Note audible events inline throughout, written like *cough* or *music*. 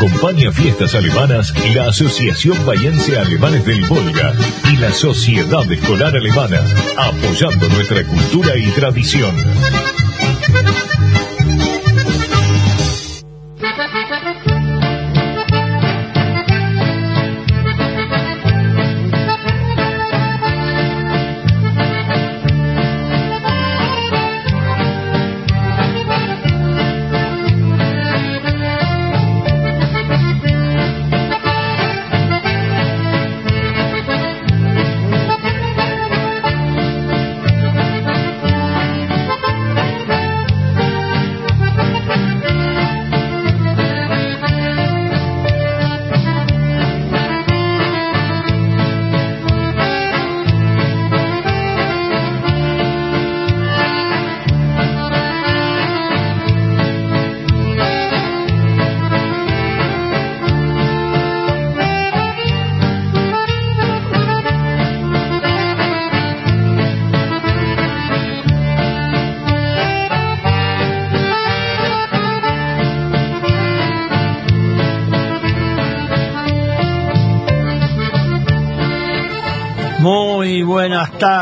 Acompaña fiestas alemanas la Asociación Bayense Alemanes del Volga y la Sociedad Escolar Alemana, apoyando nuestra cultura y tradición.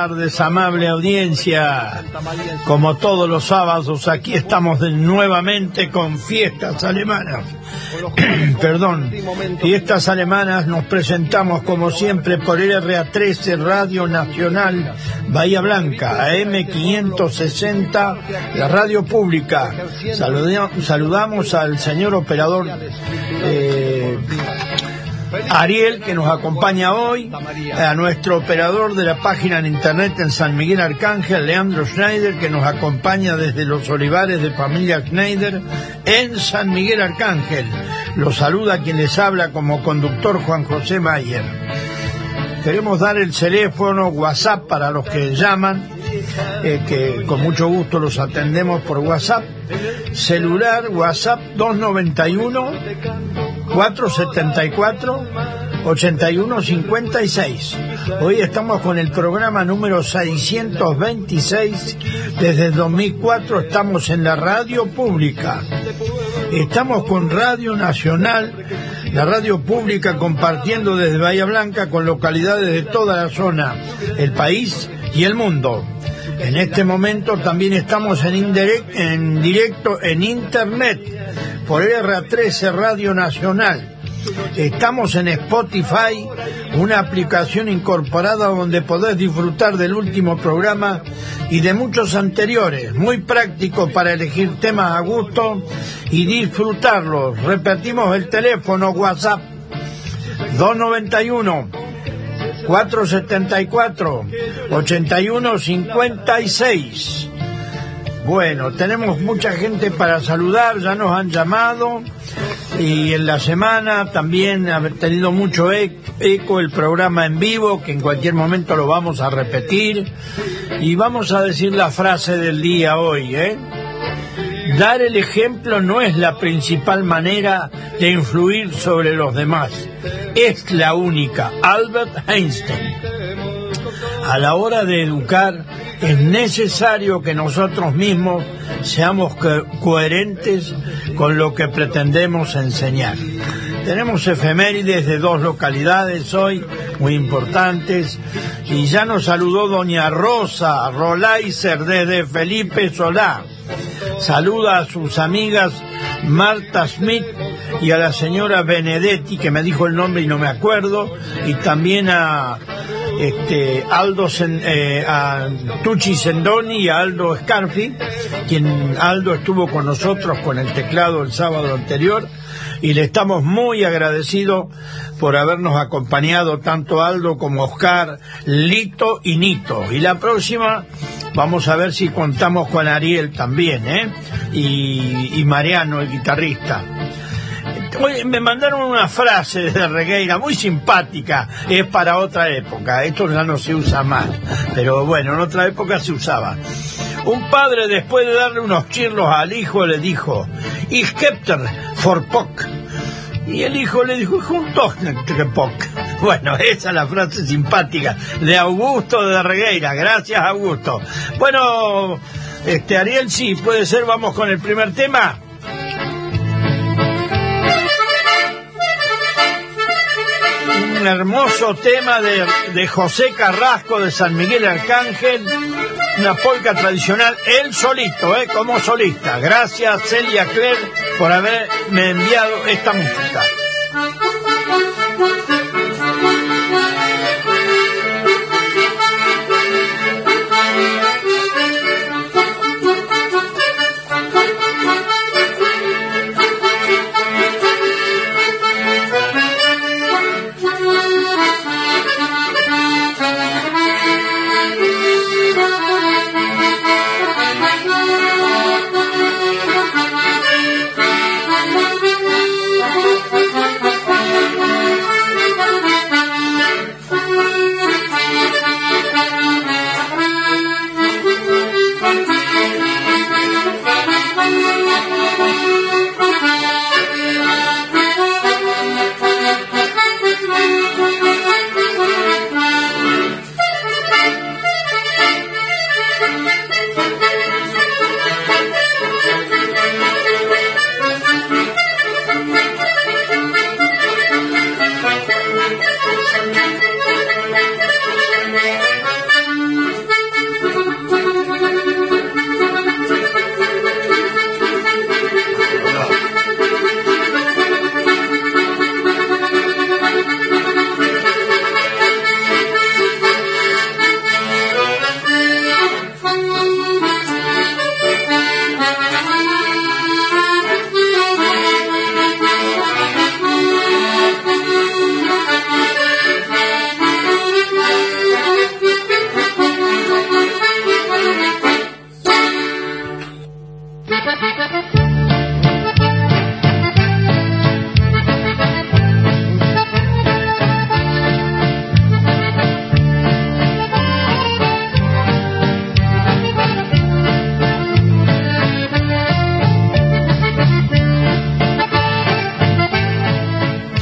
Tardes, amable audiencia. Como todos los sábados, aquí estamos nuevamente con fiestas alemanas. *clears throat* Perdón, fiestas alemanas nos presentamos como siempre por RA13 Radio Nacional Bahía Blanca, AM560, la radio pública. Saludamos al señor operador. Eh, Ariel, que nos acompaña hoy, a nuestro operador de la página en internet en San Miguel Arcángel, Leandro Schneider, que nos acompaña desde los olivares de familia Schneider en San Miguel Arcángel. Lo saluda quien les habla como conductor Juan José Mayer. Queremos dar el teléfono WhatsApp para los que llaman, eh, que con mucho gusto los atendemos por WhatsApp. Celular WhatsApp 291 474 8156. Hoy estamos con el programa número 626. Desde 2004 estamos en la radio pública. Estamos con Radio Nacional, la radio pública compartiendo desde Bahía Blanca con localidades de toda la zona, el país y el mundo. En este momento también estamos en, en directo en Internet por RA13 Radio Nacional. Estamos en Spotify, una aplicación incorporada donde podés disfrutar del último programa y de muchos anteriores, muy práctico para elegir temas a gusto y disfrutarlos. Repetimos el teléfono WhatsApp 291 474 8156. Bueno, tenemos mucha gente para saludar, ya nos han llamado y en la semana también ha tenido mucho eco el programa en vivo, que en cualquier momento lo vamos a repetir. Y vamos a decir la frase del día hoy, ¿eh? Dar el ejemplo no es la principal manera de influir sobre los demás, es la única. Albert Einstein. A la hora de educar, es necesario que nosotros mismos seamos coherentes con lo que pretendemos enseñar. Tenemos efemérides de dos localidades hoy muy importantes y ya nos saludó doña Rosa Rolaiser desde Felipe Solá. Saluda a sus amigas Marta Smith y a la señora Benedetti, que me dijo el nombre y no me acuerdo, y también a este, Aldo eh, a Tucci Sendoni y a Aldo Scarfi, quien Aldo estuvo con nosotros con el teclado el sábado anterior y le estamos muy agradecidos por habernos acompañado tanto Aldo como Oscar, Lito y Nito. Y la próxima vamos a ver si contamos con Ariel también, ¿eh? Y, y Mariano, el guitarrista me mandaron una frase de Regueira muy simpática, es para otra época, esto ya no se usa más, pero bueno, en otra época se usaba. Un padre después de darle unos chirlos al hijo le dijo, Ich for Pock. Y el hijo le dijo, juntos. Bueno, *laughs* esa es la frase simpática de Augusto de Regueira. Gracias, Augusto. Bueno, este Ariel, sí, puede ser, vamos con el primer tema. Hermoso tema de, José Carrasco de San Miguel Arcángel, una polca tradicional, él solito, ¿eh? como solista. Gracias Celia Cler por haberme enviado esta música.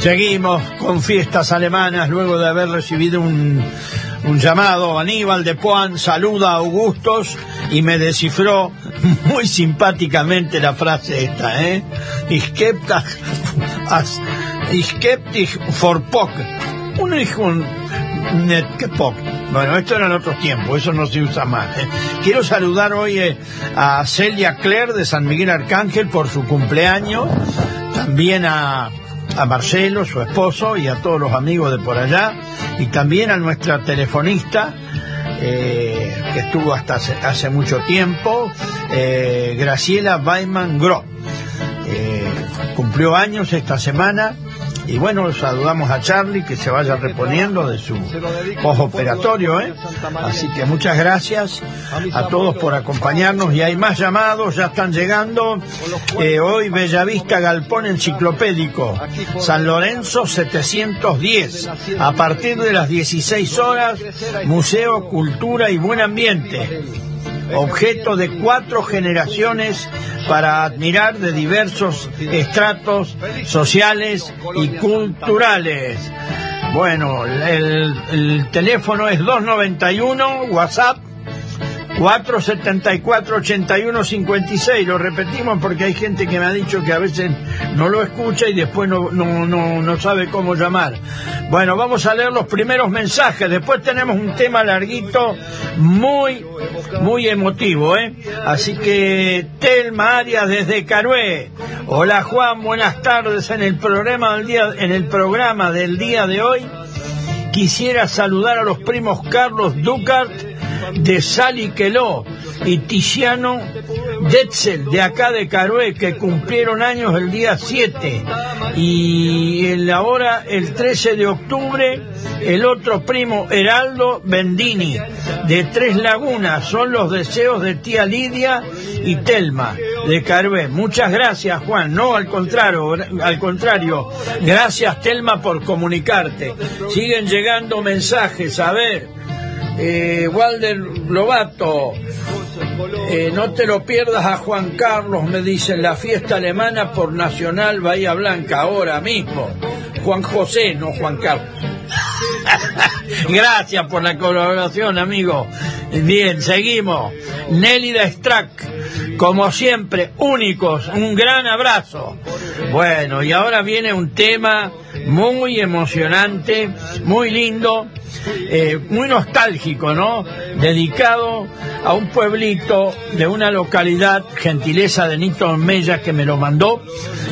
Seguimos con fiestas alemanas luego de haber recibido un, llamado. Aníbal de Poan saluda a Augustos y me descifró *laughs* muy simpáticamente la frase esta, ¿eh? Ich for Pock. Un hijo Bueno, esto era en otros tiempos, eso no se usa más. ¿eh? Quiero saludar hoy eh, a Celia Claire de San Miguel Arcángel por su cumpleaños, también a a Marcelo, su esposo, y a todos los amigos de por allá, y también a nuestra telefonista, eh, que estuvo hasta hace, mucho tiempo, eh, Graciela Weiman Gro. Eh, cumplió años esta semana y bueno, saludamos a Charlie que se vaya reponiendo de su postoperatorio, ¿eh? Así que muchas gracias a todos por acompañarnos y hay más llamados, ya están llegando. Eh, hoy Bellavista Galpón Enciclopédico, San Lorenzo 710, a partir de las 16 horas, Museo, Cultura y Buen Ambiente objeto de cuatro generaciones para admirar de diversos estratos sociales y culturales. Bueno, el, el teléfono es 291, WhatsApp 474-8156, lo repetimos porque hay gente que me ha dicho que a veces no lo escucha y después no, no, no, no sabe cómo llamar. Bueno, vamos a leer los primeros mensajes, después tenemos un tema larguito, muy, muy emotivo, ¿eh? Así que Telma Arias desde Carué. Hola Juan, buenas tardes en el programa del día, en el programa del día de hoy. Quisiera saludar a los primos Carlos Ducart de Sally Queló y Tiziano Detzel de acá de Carué que cumplieron años el día 7 y ahora el 13 de octubre el otro primo Heraldo Bendini de Tres Lagunas son los deseos de tía Lidia y Telma de Carué. Muchas gracias Juan, no al contrario, al contrario, gracias Telma por comunicarte. Siguen llegando mensajes, a ver. Eh, Walder eh, no te lo pierdas a Juan Carlos, me dicen, la fiesta alemana por Nacional Bahía Blanca, ahora mismo. Juan José, no Juan Carlos. *laughs* Gracias por la colaboración, amigo. Bien, seguimos. Nélida Strack como siempre, únicos. Un gran abrazo. Bueno, y ahora viene un tema muy emocionante, muy lindo, eh, muy nostálgico, ¿no? Dedicado a un pueblito de una localidad, gentileza de Nito Mella que me lo mandó,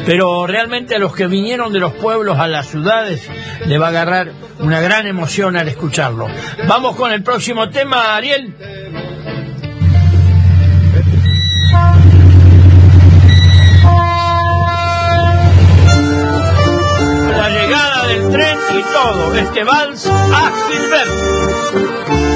pero realmente a los que vinieron de los pueblos a las ciudades le va a agarrar una gran emoción al escucharlo. Vamos con el próximo tema, Ariel. La llegada del tren y todo, este vals a Gilberto.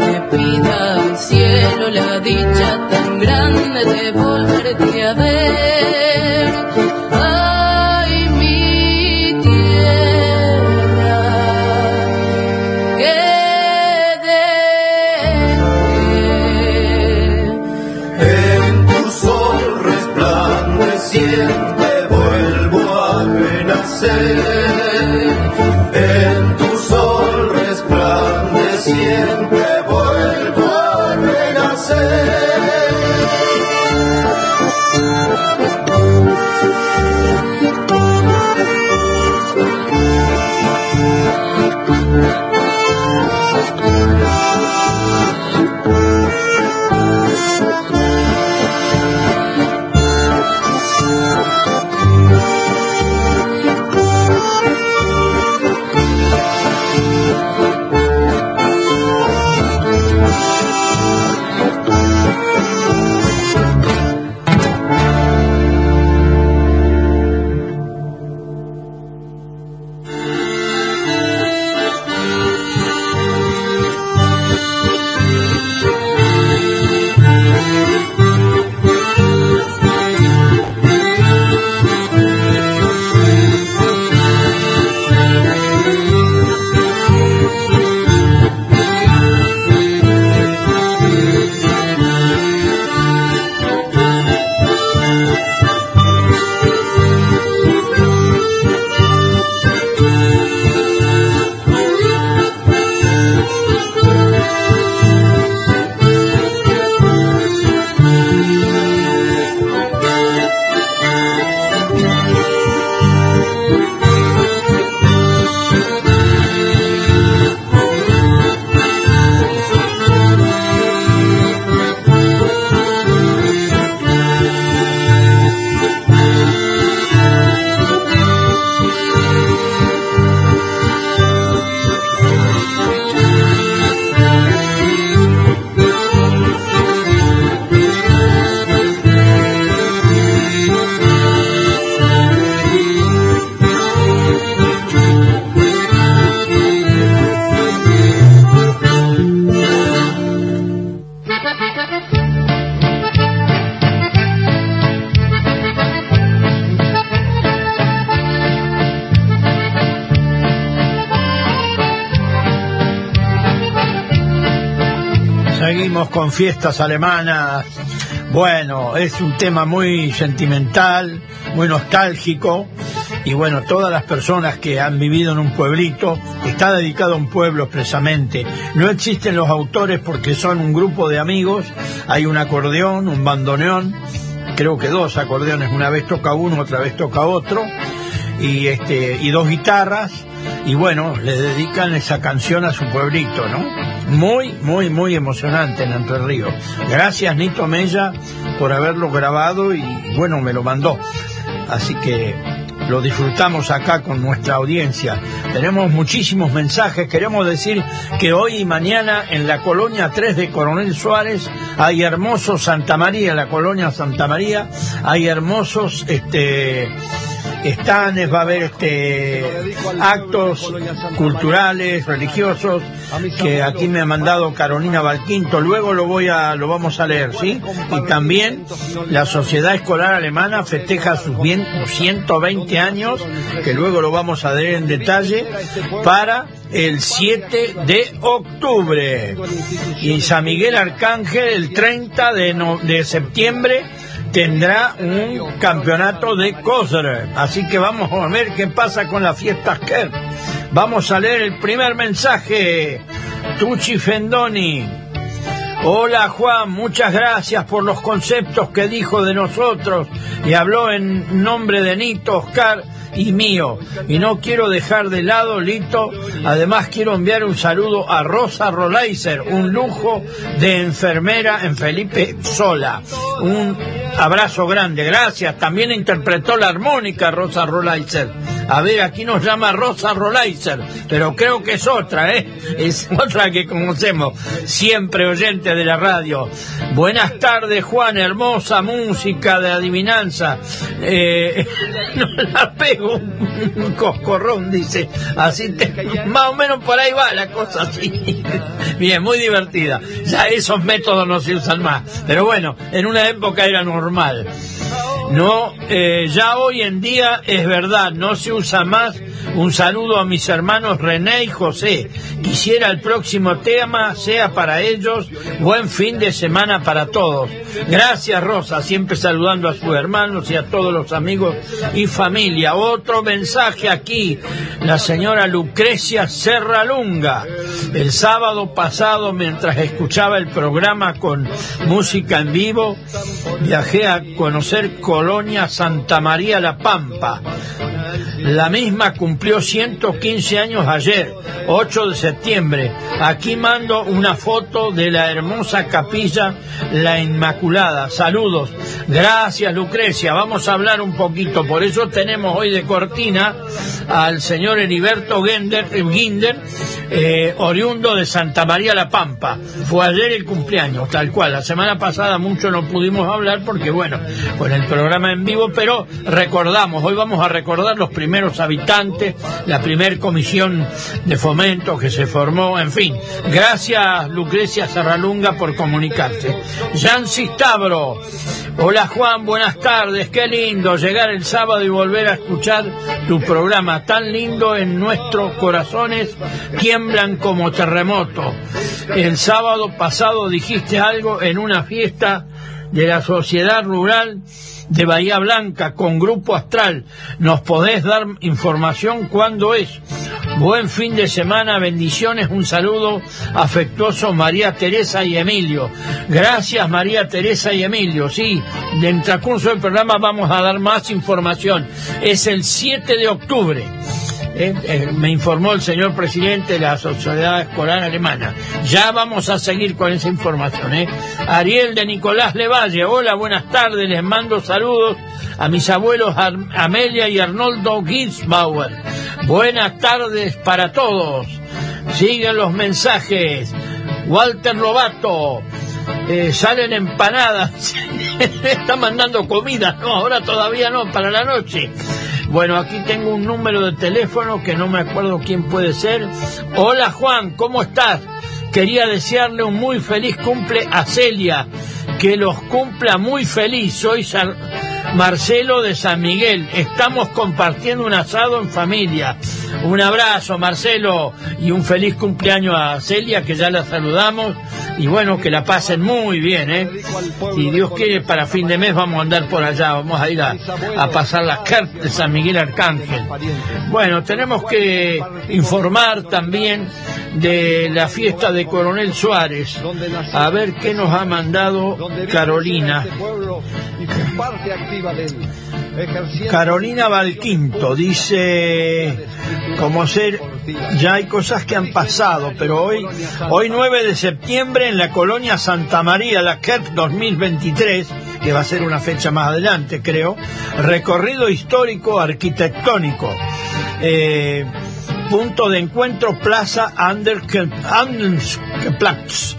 Que pida al cielo la dicha tan grande de volverte a ver. Seguimos con fiestas alemanas. Bueno, es un tema muy sentimental, muy nostálgico. Y bueno, todas las personas que han vivido en un pueblito, está dedicado a un pueblo expresamente. No existen los autores porque son un grupo de amigos. Hay un acordeón, un bandoneón, creo que dos acordeones. Una vez toca uno, otra vez toca otro. Y, este, y dos guitarras y bueno, le dedican esa canción a su pueblito, ¿no? Muy, muy, muy emocionante en Entre Ríos. Gracias Nito Mella por haberlo grabado y bueno, me lo mandó. Así que lo disfrutamos acá con nuestra audiencia. Tenemos muchísimos mensajes. Queremos decir que hoy y mañana en la colonia 3 de Coronel Suárez hay hermosos Santa María, la colonia Santa María, hay hermosos este estanes, va a haber este, actos culturales, religiosos, que aquí me ha mandado Carolina Valquinto, luego lo voy a, lo vamos a leer, ¿sí? Y también la Sociedad Escolar Alemana festeja sus bien 120 años, que luego lo vamos a leer en detalle, para el 7 de octubre. Y San Miguel Arcángel el 30 de, de septiembre tendrá un campeonato de Koser. Así que vamos a ver qué pasa con las fiestas. Vamos a leer el primer mensaje. Tucci Fendoni. Hola Juan, muchas gracias por los conceptos que dijo de nosotros y habló en nombre de Nito, Oscar y mío. Y no quiero dejar de lado, Lito, además quiero enviar un saludo a Rosa Rolaiser, un lujo de enfermera en Felipe Sola. Un abrazo grande, gracias. También interpretó la armónica Rosa Rolaiser. A ver, aquí nos llama Rosa Rolaiser, pero creo que es otra, ¿eh? Es *laughs* otra que conocemos, siempre oyente de la radio. Buenas tardes, Juan, hermosa música de adivinanza. Eh, *laughs* no la pego un coscorrón, dice. Así, más o menos por ahí va la cosa así. Bien, muy divertida. Ya esos métodos no se usan más. Pero bueno, en una época era normal. No, eh, ya hoy en día es verdad, no se usa más. Un saludo a mis hermanos René y José. Quisiera el próximo tema sea para ellos. Buen fin de semana para todos. Gracias Rosa, siempre saludando a sus hermanos y a todos los amigos y familia. Otro mensaje aquí, la señora Lucrecia Serralunga. El sábado pasado, mientras escuchaba el programa con música en vivo, viajé a conocer Colonia Santa María La Pampa. La misma cumplió 115 años ayer, 8 de septiembre. Aquí mando una foto de la hermosa capilla La Inmaculada. Saludos. Gracias, Lucrecia. Vamos a hablar un poquito. Por eso tenemos hoy de cortina al señor Heriberto Ginder, eh, oriundo de Santa María La Pampa. Fue ayer el cumpleaños, tal cual. La semana pasada mucho no pudimos hablar porque, bueno, con el programa en vivo, pero recordamos, hoy vamos a recordar los primeros habitantes, la primer comisión de fomento que se formó, en fin. Gracias, Lucrecia Serralunga, por comunicarse. Jan Cistabro. Hola Juan, buenas tardes, qué lindo llegar el sábado y volver a escuchar tu programa, tan lindo en nuestros corazones, tiemblan como terremoto. El sábado pasado dijiste algo en una fiesta de la sociedad rural de Bahía Blanca con Grupo Astral. ¿Nos podés dar información cuándo es? Buen fin de semana, bendiciones, un saludo afectuoso María Teresa y Emilio. Gracias María Teresa y Emilio. Sí, en transcurso del programa vamos a dar más información. Es el 7 de octubre. Eh, eh, me informó el señor presidente de la Sociedad Escolar Alemana. Ya vamos a seguir con esa información. ¿eh? Ariel de Nicolás Levalle, hola, buenas tardes, les mando saludos a mis abuelos Amelia y Arnoldo Ginsbauer. Buenas tardes para todos. Siguen los mensajes. Walter Lobato, eh, salen empanadas, *laughs* está mandando comida, no, ahora todavía no, para la noche. Bueno, aquí tengo un número de teléfono que no me acuerdo quién puede ser. Hola Juan, ¿cómo estás? Quería desearle un muy feliz cumple a Celia, que los cumpla muy feliz. Soy Marcelo de San Miguel. Estamos compartiendo un asado en familia. Un abrazo, Marcelo, y un feliz cumpleaños a Celia, que ya la saludamos. Y bueno, que la pasen muy bien, ¿eh? Si Dios quiere, para fin de mes vamos a andar por allá, vamos a ir a, pasar las cartas de San Miguel Arcángel. Bueno, tenemos que informar también de la fiesta de Coronel Suárez. A ver qué nos ha mandado Carolina. Carolina Valquinto dice, como ser, ya hay cosas que han pasado, pero hoy, hoy 9 de septiembre en la colonia Santa María, la KERP 2023, que va a ser una fecha más adelante, creo, recorrido histórico arquitectónico. Eh, punto de encuentro Plaza Anderskeplatz,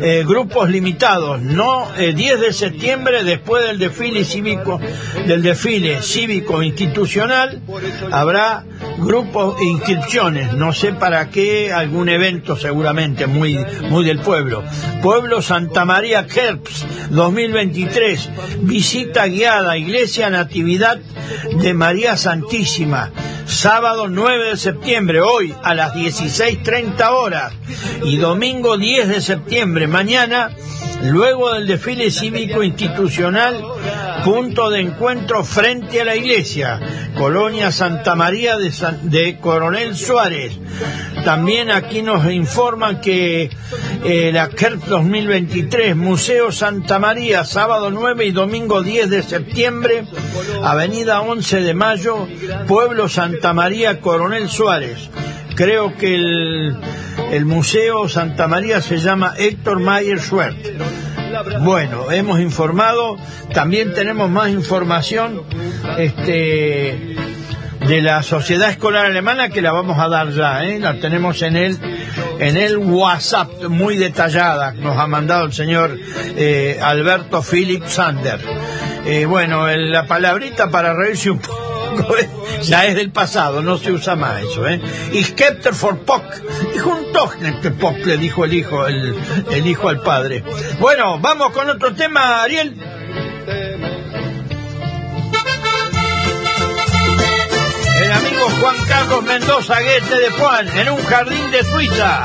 eh, grupos limitados, no 10 eh, de septiembre después del desfile cívico, del desfile cívico institucional, habrá grupos e inscripciones, no sé para qué, algún evento seguramente muy, muy del pueblo. Pueblo Santa María Kerps 2023, visita guiada, Iglesia Natividad de María Santísima, sábado 9 de septiembre, hoy a las 16.30 horas, y domingo 10 de septiembre, mañana, luego del desfile cívico institucional, punto de encuentro frente a la iglesia, Colonia Santa María de, Coronel Suárez. También aquí nos informan que eh, la KERP 2023, Museo Santa María, sábado 9 y domingo 10 de septiembre, Avenida 11 de Mayo, Pueblo Santa María, Coronel Suárez. Creo que el, el Museo Santa María se llama Héctor Mayer Schwert. Bueno, hemos informado, también tenemos más información este, de la Sociedad Escolar Alemana que la vamos a dar ya, ¿eh? la tenemos en el, en el WhatsApp muy detallada, nos ha mandado el señor eh, Alberto Philip Sander. Eh, bueno, la palabrita para reírse un poco ya es del pasado, no se usa más eso, ¿eh? Y Skepter for Pock, dijo un Pock, le dijo el hijo, el, el hijo al padre. Bueno, vamos con otro tema, Ariel. El amigo Juan Carlos Mendoza Guete de Juan, en un jardín de Suiza.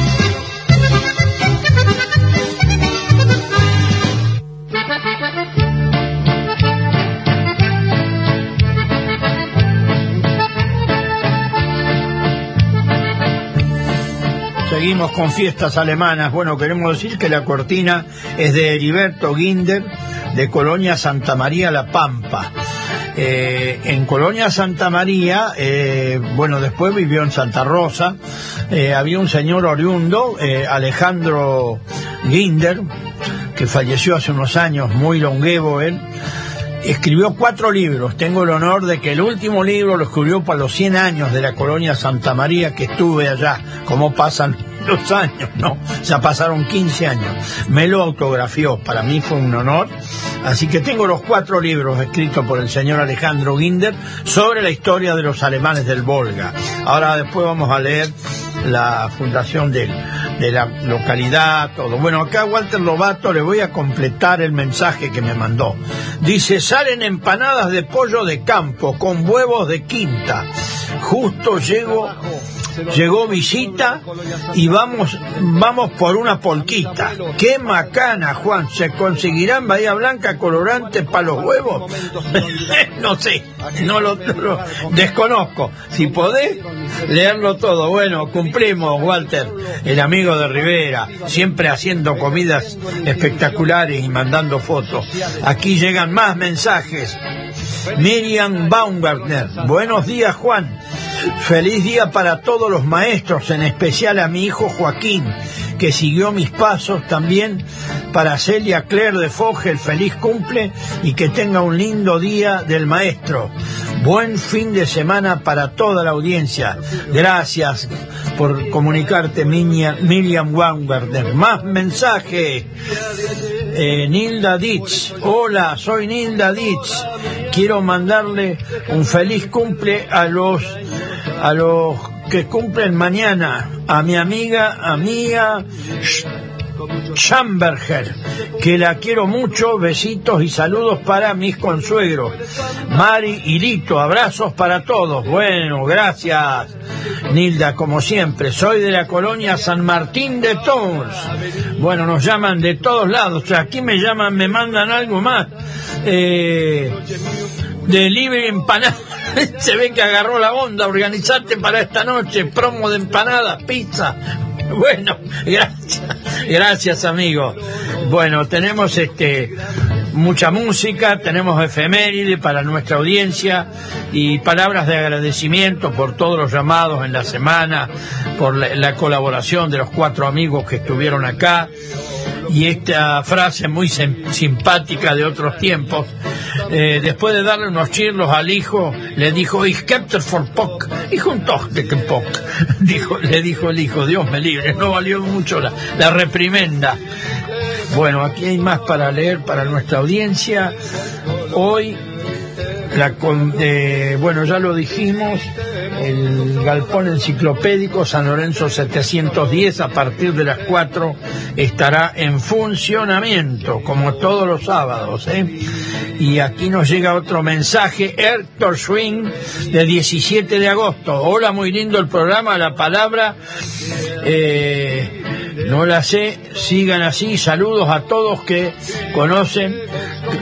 Con fiestas alemanas. Bueno, queremos decir que la cortina es de Heriberto Ginder, de Colonia Santa María La Pampa. Eh, en Colonia Santa María, eh, bueno, después vivió en Santa Rosa, eh, había un señor oriundo, Alejandro Ginder, que falleció hace unos años, muy longevo él, escribió cuatro libros. Tengo el honor de que el último libro lo escribió para los 100 años de la colonia Santa María que estuve allá. Como pasan los años, ¿no? Ya pasaron 15 años. Me lo autografió. Para mí fue un honor. Así que tengo los cuatro libros escritos por el señor Alejandro Ginder sobre la historia de los alemanes del Volga. Ahora después vamos a leer la fundación de, de la localidad, todo. Bueno, acá Walter Lobato le voy a completar el mensaje que me mandó. Dice, salen empanadas de pollo de campo con huevos de quinta. Justo llego llegó visita y vamos vamos por una polquita. Qué macana, Juan. ¿Se conseguirá en Bahía Blanca colorante para los huevos? *laughs* no sé, no lo, lo, desconozco. Si podés leerlo todo. Bueno, cumplimos, Walter, el amigo de Rivera, siempre haciendo comidas espectaculares y mandando fotos. Aquí llegan más mensajes. Miriam Baumgartner. Buenos días, Juan. Feliz día para todos los maestros, en especial a mi hijo Joaquín, que siguió mis pasos también para Celia Claire de Fogel, feliz cumple y que tenga un lindo día del maestro. Buen fin de semana para toda la audiencia. Gracias por comunicarte, Miriam Baumgartner. Más mensajes. Eh, Nilda Ditz. Hola, soy Nilda Ditz. Quiero mandarle un feliz cumple a los a los que cumplen mañana, a mi amiga, amiga Schamberger, que la quiero mucho, besitos y saludos para mis consuegros. Mari y Lito, abrazos para todos. Bueno, gracias, Nilda, como siempre. Soy de la colonia San Martín de Tours. Bueno, nos llaman de todos lados. O sea, aquí me llaman, me mandan algo más. Eh, de libre empanada. *laughs* Se ve que agarró la onda, organizarte para esta noche, promo de empanadas, pizza. Bueno, gracias, gracias amigo. Bueno, tenemos este mucha música, tenemos efeméride para nuestra audiencia y palabras de agradecimiento por todos los llamados en la semana, por la colaboración de los cuatro amigos que estuvieron acá y esta frase muy simpática de otros tiempos. Eh, después de darle unos chirlos al hijo, le dijo, Ich for Pock, hijo un de que Pock, dijo, le dijo el hijo, Dios me libre, no valió mucho la, la reprimenda. Bueno, aquí hay más para leer para nuestra audiencia. Hoy, la, eh, bueno, ya lo dijimos, el galpón enciclopédico San Lorenzo 710 a partir de las 4 estará en funcionamiento, como todos los sábados. ¿eh? Y aquí nos llega otro mensaje, Héctor Swing, de 17 de agosto. Hola, muy lindo el programa, la palabra... Eh, no la sé, sigan así, saludos a todos que conocen,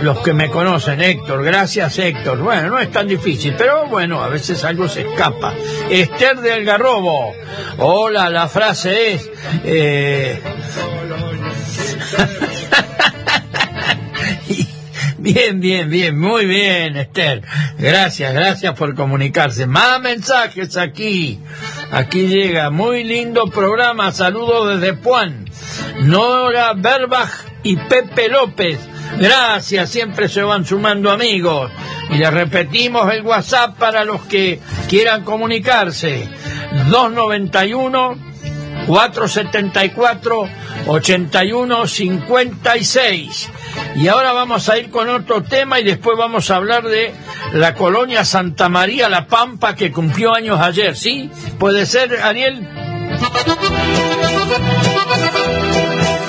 los que me conocen, Héctor, gracias Héctor. Bueno, no es tan difícil, pero bueno, a veces algo se escapa. Esther del Garrobo, hola, la frase es... Eh... *laughs* Bien, bien, bien, muy bien, Esther. Gracias, gracias por comunicarse. Más mensajes aquí. Aquí llega, muy lindo programa. Saludos desde Puan. Nora Berbach y Pepe López. Gracias, siempre se van sumando amigos. Y les repetimos el WhatsApp para los que quieran comunicarse. 291 474 81 56. Y ahora vamos a ir con otro tema y después vamos a hablar de la colonia Santa María La Pampa que cumplió años ayer, ¿sí? ¿Puede ser, Ariel?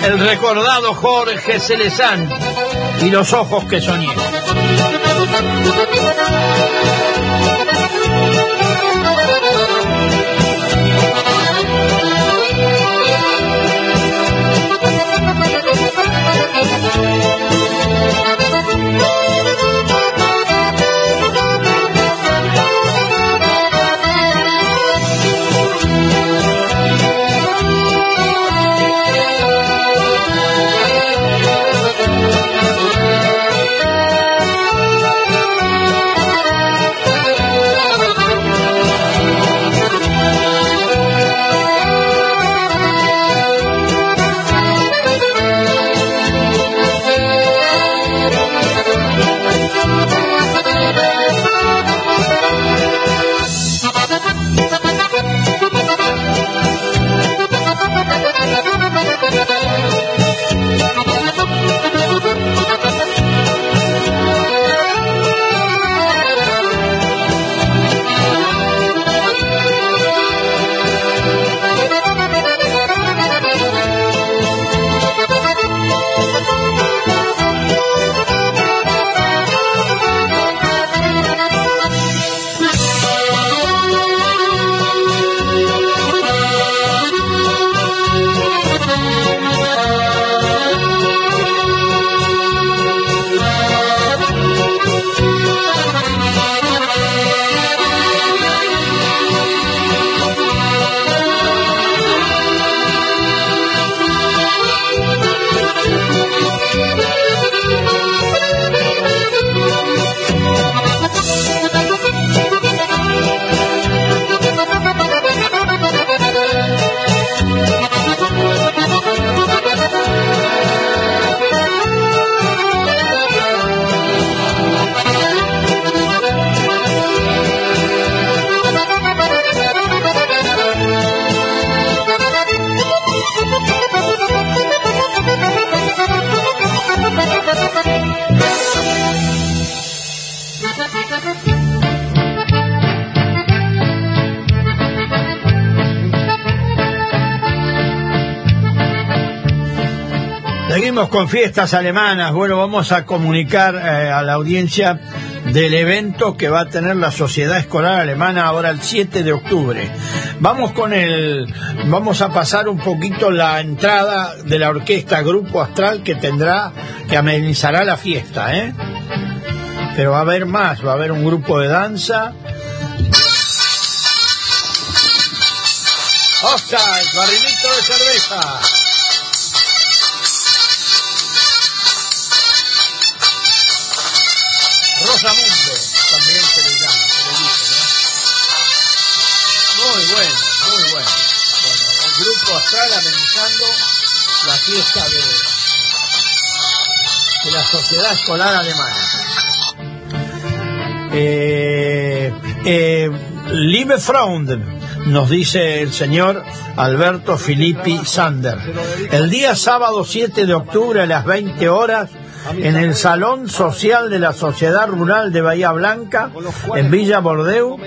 El recordado Jorge Celezán y los ojos que soñé. Con fiestas alemanas. Bueno, vamos a comunicar eh, a la audiencia del evento que va a tener la Sociedad Escolar Alemana ahora el 7 de octubre. Vamos con el, vamos a pasar un poquito la entrada de la orquesta Grupo Astral que tendrá, que amenizará la fiesta, ¿eh? Pero va a haber más, va a haber un grupo de danza. ¡Oscar, el barrilito de cerveza! Fiesta de, de la Sociedad Escolar Alemana. Eh, eh, Liebe Freunde, nos dice el señor Alberto Filippi Sander. El día sábado 7 de octubre a las 20 horas en el Salón Social de la Sociedad Rural de Bahía Blanca, en Villa Bordeu,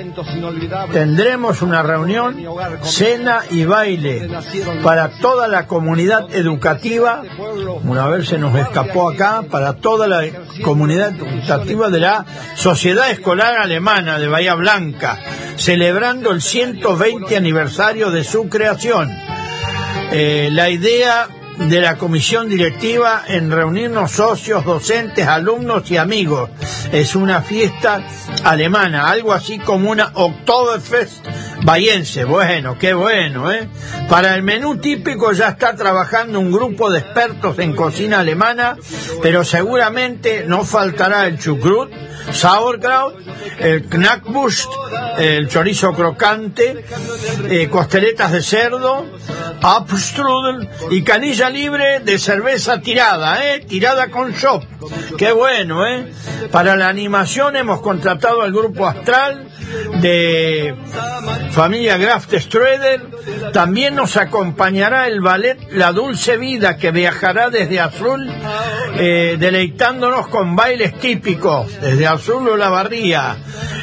tendremos una reunión, cena y baile para toda la comunidad educativa, una vez se nos escapó acá, para toda la comunidad educativa de la Sociedad Escolar Alemana de Bahía Blanca, celebrando el 120 aniversario de su creación. Eh, la idea de la comisión directiva en reunirnos socios, docentes, alumnos y amigos. Es una fiesta alemana, algo así como una Oktoberfest bayense. Bueno, qué bueno, ¿eh? Para el menú típico ya está trabajando un grupo de expertos en cocina alemana, pero seguramente no faltará el chucrut, sauerkraut, el knackbust, el chorizo crocante, eh, costeletas de cerdo, Apstrudel y canilla libre de cerveza tirada, ¿eh? Tirada con shop. Qué bueno, ¿eh? Para la animación hemos contratado al grupo Astral de familia Graf Streder. También nos acompañará el ballet La Dulce Vida que viajará desde Azul, eh, deleitándonos con bailes típicos desde Azul o La Barría.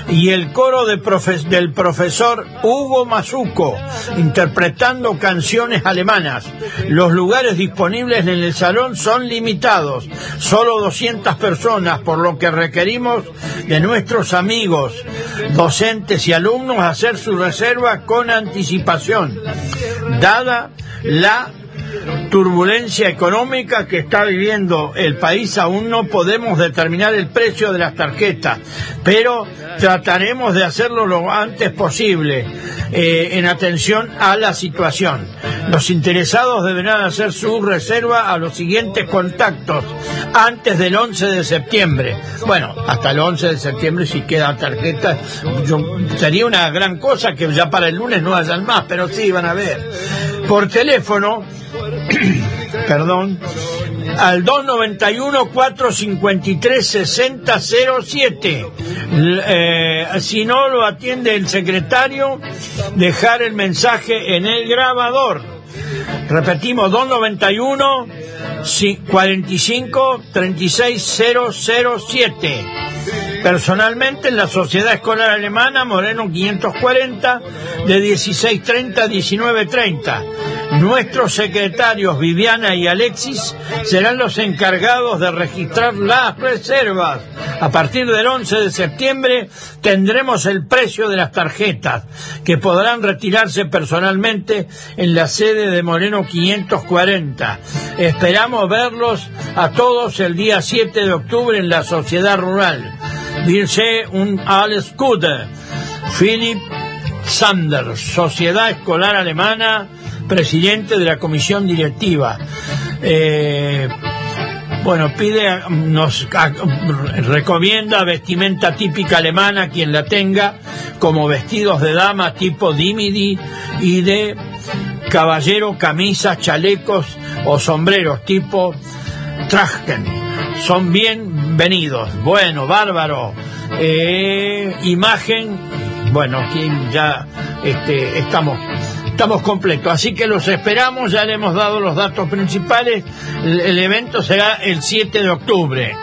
Y el coro de del profesor Hugo Mazuco, interpretando canciones alemanas. Los lugares disponibles en el salón son limitados, solo 200 personas, por lo que requerimos de nuestros amigos, y alumnos hacer su reserva con anticipación, dada la turbulencia económica que está viviendo el país aún no podemos determinar el precio de las tarjetas, pero trataremos de hacerlo lo antes posible eh, en atención a la situación. Los interesados deberán hacer su reserva a los siguientes contactos antes del 11 de septiembre. Bueno, hasta el 11 de septiembre si queda tarjeta, sería una gran cosa que ya para el lunes no hayan más, pero sí van a ver. Por teléfono *clears throat* perdón, al 291-453-6007. Eh, si no lo atiende el secretario, dejar el mensaje en el grabador. Repetimos, 291 45 36 007. Personalmente en la Sociedad Escolar Alemana, Moreno 540, de 16.30 a 19.30 Nuestros secretarios Viviana y Alexis serán los encargados de registrar las reservas. A partir del 11 de septiembre tendremos el precio de las tarjetas que podrán retirarse personalmente en la sede de Moreno 540. Esperamos verlos a todos el día 7 de octubre en la Sociedad Rural. Dirse un alles Gute. Philip Sanders, Sociedad Escolar Alemana, presidente de la comisión directiva. Eh, bueno, pide, nos recomienda vestimenta típica alemana, quien la tenga, como vestidos de dama tipo dimidi y de caballero, camisas, chalecos o sombreros tipo trachten. Son bienvenidos. Bueno, bárbaro. Eh, imagen, bueno, aquí ya este, estamos estamos completos. Así que los esperamos, ya le hemos dado los datos principales. El, evento será el 7 de octubre.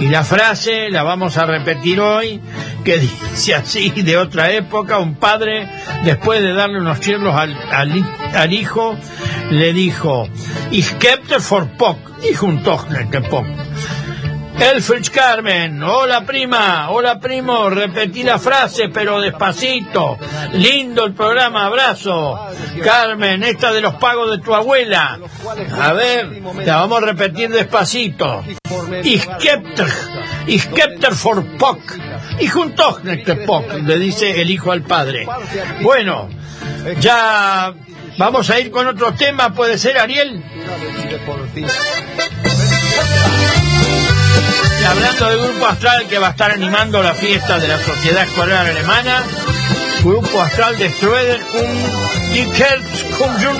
Y la frase la vamos a repetir hoy, que *laughs* dice así de otra época, un padre, después de darle unos chirlos al, al, hijo, le dijo, Ich for Pock, dijo un que Pock. Elfrich Carmen, hola prima, hola primo, repetí la frase pero despacito. Lindo el programa, abrazo. Carmen, esta de los pagos de tu abuela. A ver, la vamos a repetir despacito. Ich Iskepter for Pock. Y juntos Pock, le dice el hijo al padre. Bueno, ya vamos a ir con otro tema, ¿puede ser Ariel? Y hablando del Grupo Astral que va a estar animando la fiesta de la Sociedad Escolar Alemana, Grupo Astral de Strueden un Die Kertzkunjung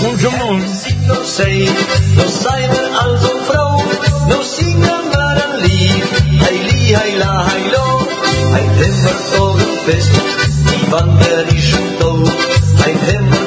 Kunjung Nos seien also Frau, nos singen wir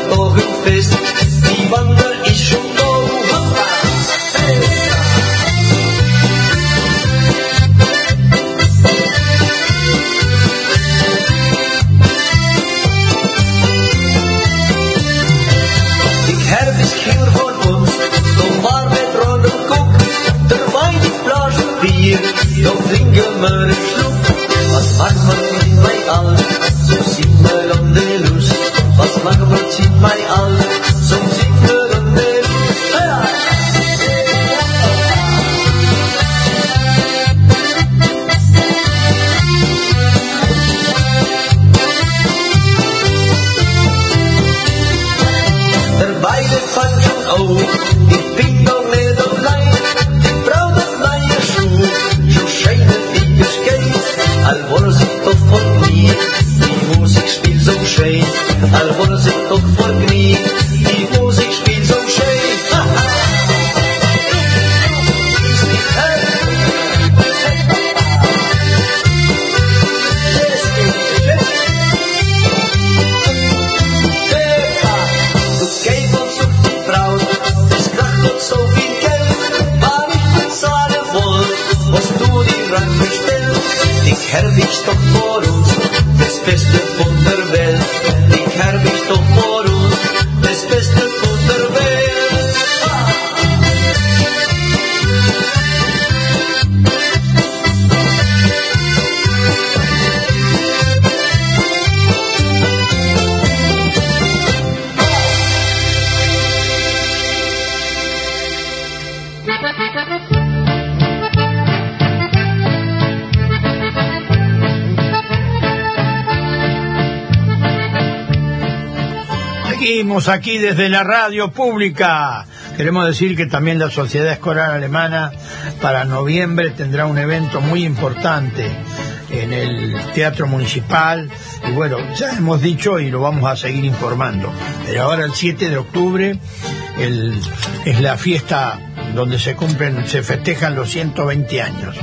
doch lingemer sloep. Wat mag me in mij al, zo zien we dan de lust. Wat mag me Aquí desde la radio pública. Queremos decir que también la Sociedad Escolar Alemana para noviembre tendrá un evento muy importante en el Teatro Municipal. Y bueno, ya hemos dicho y lo vamos a seguir informando. Pero ahora el 7 de octubre el- es la fiesta donde se cumplen, se festejan los 120 años.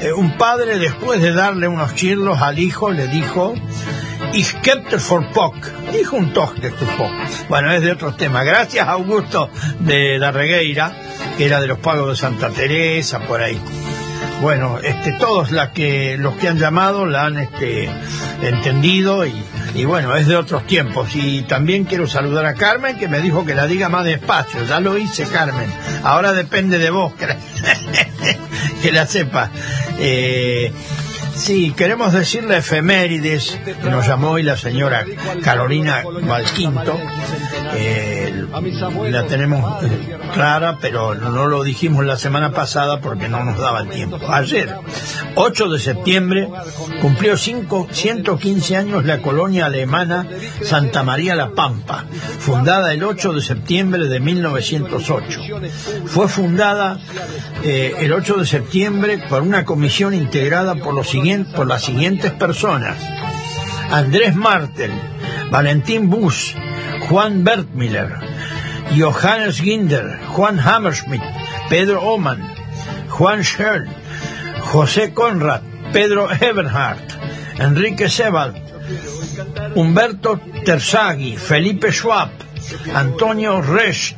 Eh, un padre, después de darle unos chirlos al hijo, le dijo, Ich for Pock. Dijo un toque tu Pock. Bueno, es de otros temas. Gracias Augusto de Darregueira, que era de los pagos de Santa Teresa, por ahí. Bueno, este, todos la que, los que han llamado la han este, entendido y, bueno, es de otros tiempos. Y también quiero saludar a Carmen, que me dijo que la diga más despacio. Ya lo hice, Carmen. Ahora depende de vos que la, *laughs* que la sepa. Eh, Sí, queremos decirle efemérides que nos llamó hoy la señora Carolina Valquinto. Eh, la tenemos clara, pero no lo dijimos la semana pasada porque no nos daba tiempo. Ayer, 8 de septiembre, cumplió cinco- 115 años la colonia alemana Santa María La Pampa, fundada el 8 de septiembre de 1908. Fue fundada eh, el 8 de septiembre por una comisión integrada por, los siguientes, por las siguientes personas. Andrés Martel, Valentín Busch, Juan Bertmiller, Johannes Ginder, Juan Hammerschmidt, Pedro Oman, Juan Schell, José Conrad, Pedro Eberhardt, Enrique Sebald, Humberto Terzaghi, Felipe Schwab, Antonio Resch,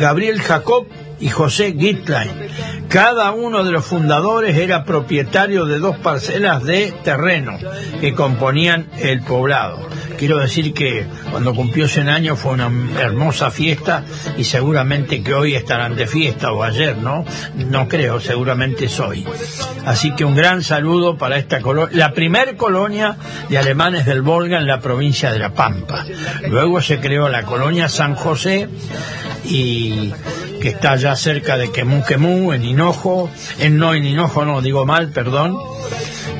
Gabriel Jacob y José Gitlein. Cada uno de los fundadores era propietario de dos parcelas de terreno que componían el poblado. Quiero decir que cuando cumplió 100 años fue una hermosa fiesta y seguramente que hoy estarán de fiesta o ayer, ¿no? No creo, seguramente es hoy. Así que un gran saludo para esta colonia, la primer colonia de alemanes del Volga en la provincia de La Pampa. Luego se creó la colonia San José y que está ya cerca de Quemú Quemú, en Hinojo, en no en Hinojo no, digo mal, perdón.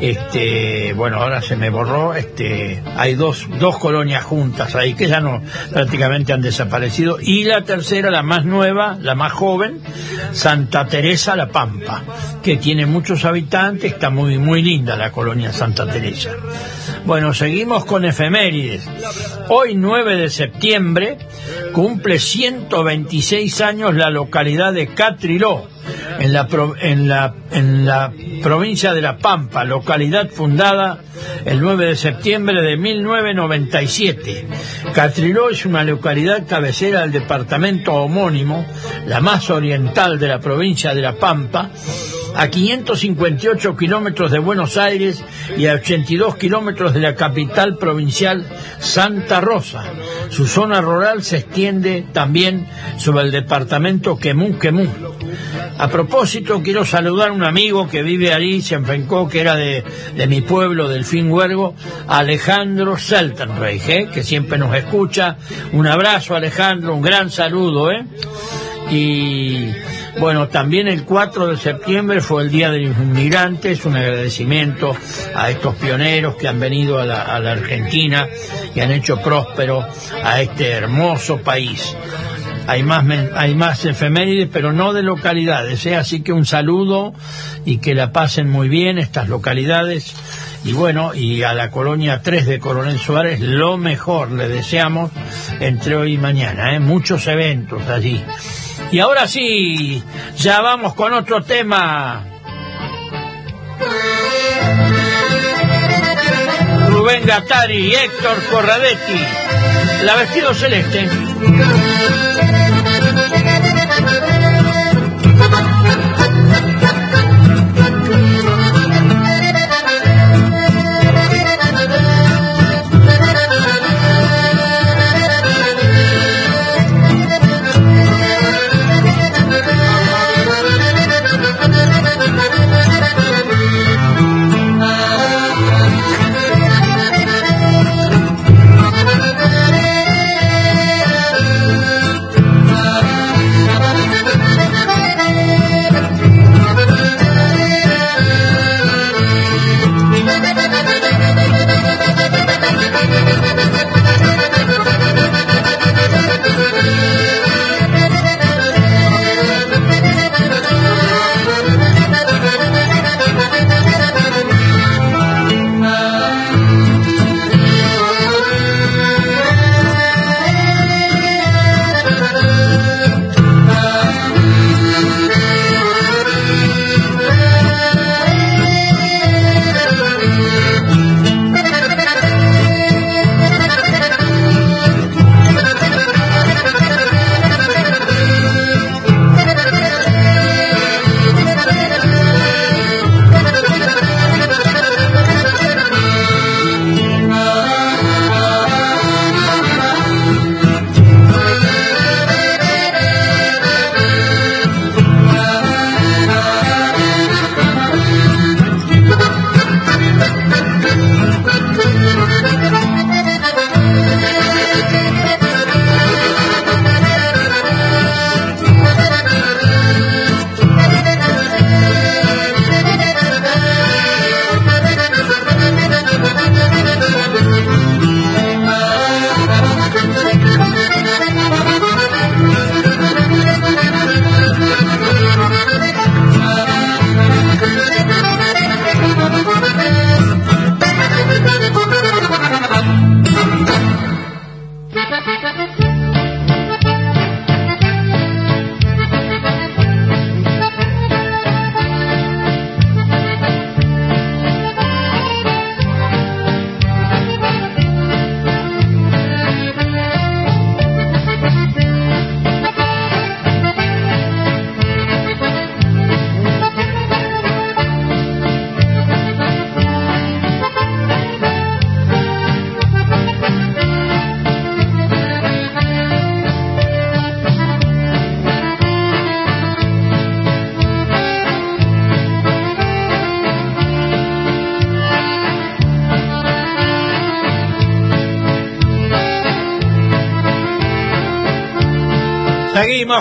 Este, bueno, ahora se me borró, este, hay dos, dos colonias juntas ahí que ya no, prácticamente han desaparecido, y la tercera, la más nueva, la más joven, Santa Teresa La Pampa, que tiene muchos habitantes, está muy, muy linda la colonia Santa Teresa. Bueno, seguimos con efemérides. Hoy 9 de septiembre cumple 126 años la localidad de Catriló, en la, en la, en la provincia de La Pampa, localidad fundada el 9 de septiembre de 1997. Catriló es una localidad cabecera del departamento homónimo, la más oriental de la provincia de La Pampa, a 558 kilómetros de Buenos Aires y a 82 kilómetros de la capital provincial Santa Rosa. Su zona rural se extiende también sobre el departamento Quemú Quemú. A propósito, quiero saludar a un amigo que vive allí, se enfrencó, que era de, de mi pueblo, del Fin Huergo, Alejandro Seltenreich, ¿eh? que siempre nos escucha. Un abrazo, Alejandro, un gran saludo, ¿eh? Y bueno, también el 4 de septiembre fue el Día de los Inmigrantes, un agradecimiento a estos pioneros que han venido a la, a la Argentina y han hecho próspero a este hermoso país. Hay más, hay más efemérides, pero no de localidades, ¿eh? así que un saludo y que la pasen muy bien estas localidades. Y bueno, y a la colonia 3 de Coronel Suárez, lo mejor le deseamos entre hoy y mañana, ¿eh? muchos eventos allí. Y ahora sí, ya vamos con otro tema. Rubén Gattari Héctor Corradetti, la vestido celeste.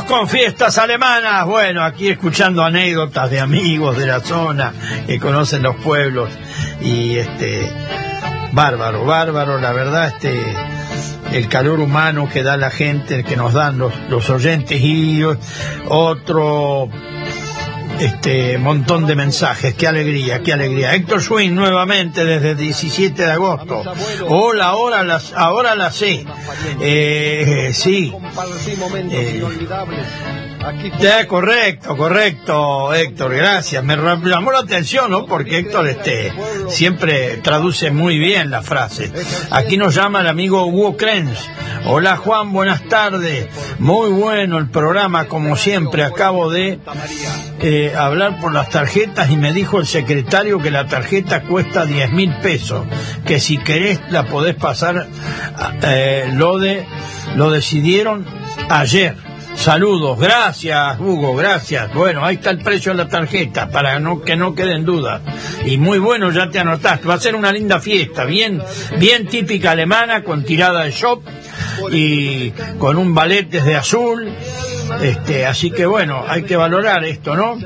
Con fiestas alemanas. Bueno, aquí escuchando anécdotas de amigos de la zona que conocen los pueblos. Y este, bárbaro, bárbaro, la verdad, este, el calor humano que da la gente, que nos dan los, los oyentes y otro este montón de mensajes. Qué alegría, qué alegría. Héctor Swing nuevamente desde el 17 de agosto. Hola, ahora las, ahora la sé. Eh, sí. Eh, ya, correcto, correcto, Héctor, gracias. Me llamó la atención, ¿no? Porque Héctor este, siempre traduce muy bien la frase. Aquí nos llama el amigo Hugo Krenz. Hola Juan, buenas tardes. Muy bueno el programa, como siempre. Acabo de eh, hablar por las tarjetas y me dijo el secretario que la tarjeta cuesta 10 mil pesos. Que si querés la podés pasar. Eh, lo, de, lo decidieron ayer. Saludos, gracias Hugo, gracias. Bueno, ahí está el precio de la tarjeta para no, que no queden dudas. Y muy bueno, ya te anotaste. Va a ser una linda fiesta, bien, bien típica alemana, con tirada de shop y con un ballet desde azul. Este, así que bueno, hay que valorar esto, ¿no?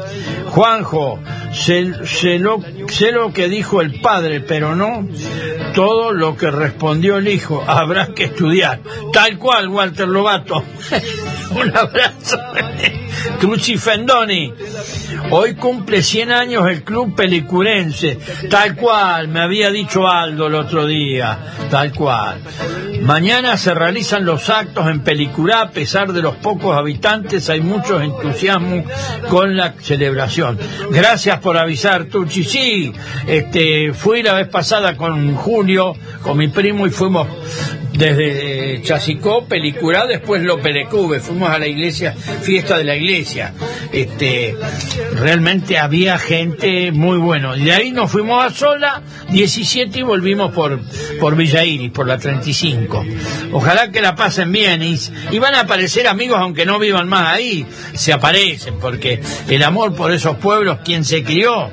Juanjo, sé, sé, lo, sé lo que dijo el padre, pero no todo lo que respondió el hijo. Habrá que estudiar. Tal cual, Walter Lobato. *laughs* *laughs* Un abrazo. Cruci Fendoni. Hoy cumple 100 años el club pelicurense. Tal cual, me había dicho Aldo el otro día. Tal cual. Mañana se realizan los actos en Pelicurá, a pesar de los pocos habitantes, hay mucho entusiasmo con la celebración. Gracias por avisar, Tucci. Sí, este, fui la vez pasada con Julio, con mi primo, y fuimos desde Chasicó, Pelicurá, después López de Cube, fuimos a la iglesia, fiesta de la iglesia. Este, realmente había gente muy bueno. Y de ahí nos fuimos a Sola, 17 y volvimos por, por Villa Iris, por la 35. Ojalá que la pasen bien y, y van a aparecer amigos aunque no vivan más ahí, se aparecen, porque el amor por esos pueblos, quien se crió,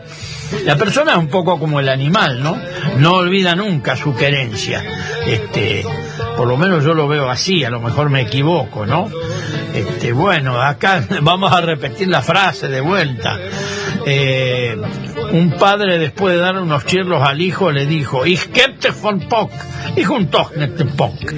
la persona es un poco como el animal, ¿no? No olvida nunca su querencia. Este, por lo menos yo lo veo así, a lo mejor me equivoco, ¿no? Este, bueno, acá *laughs* vamos a repetir la frase de vuelta. Eh, un padre después de dar unos chirlos al hijo le dijo, Ich kepte von Pock, dijo un Pock.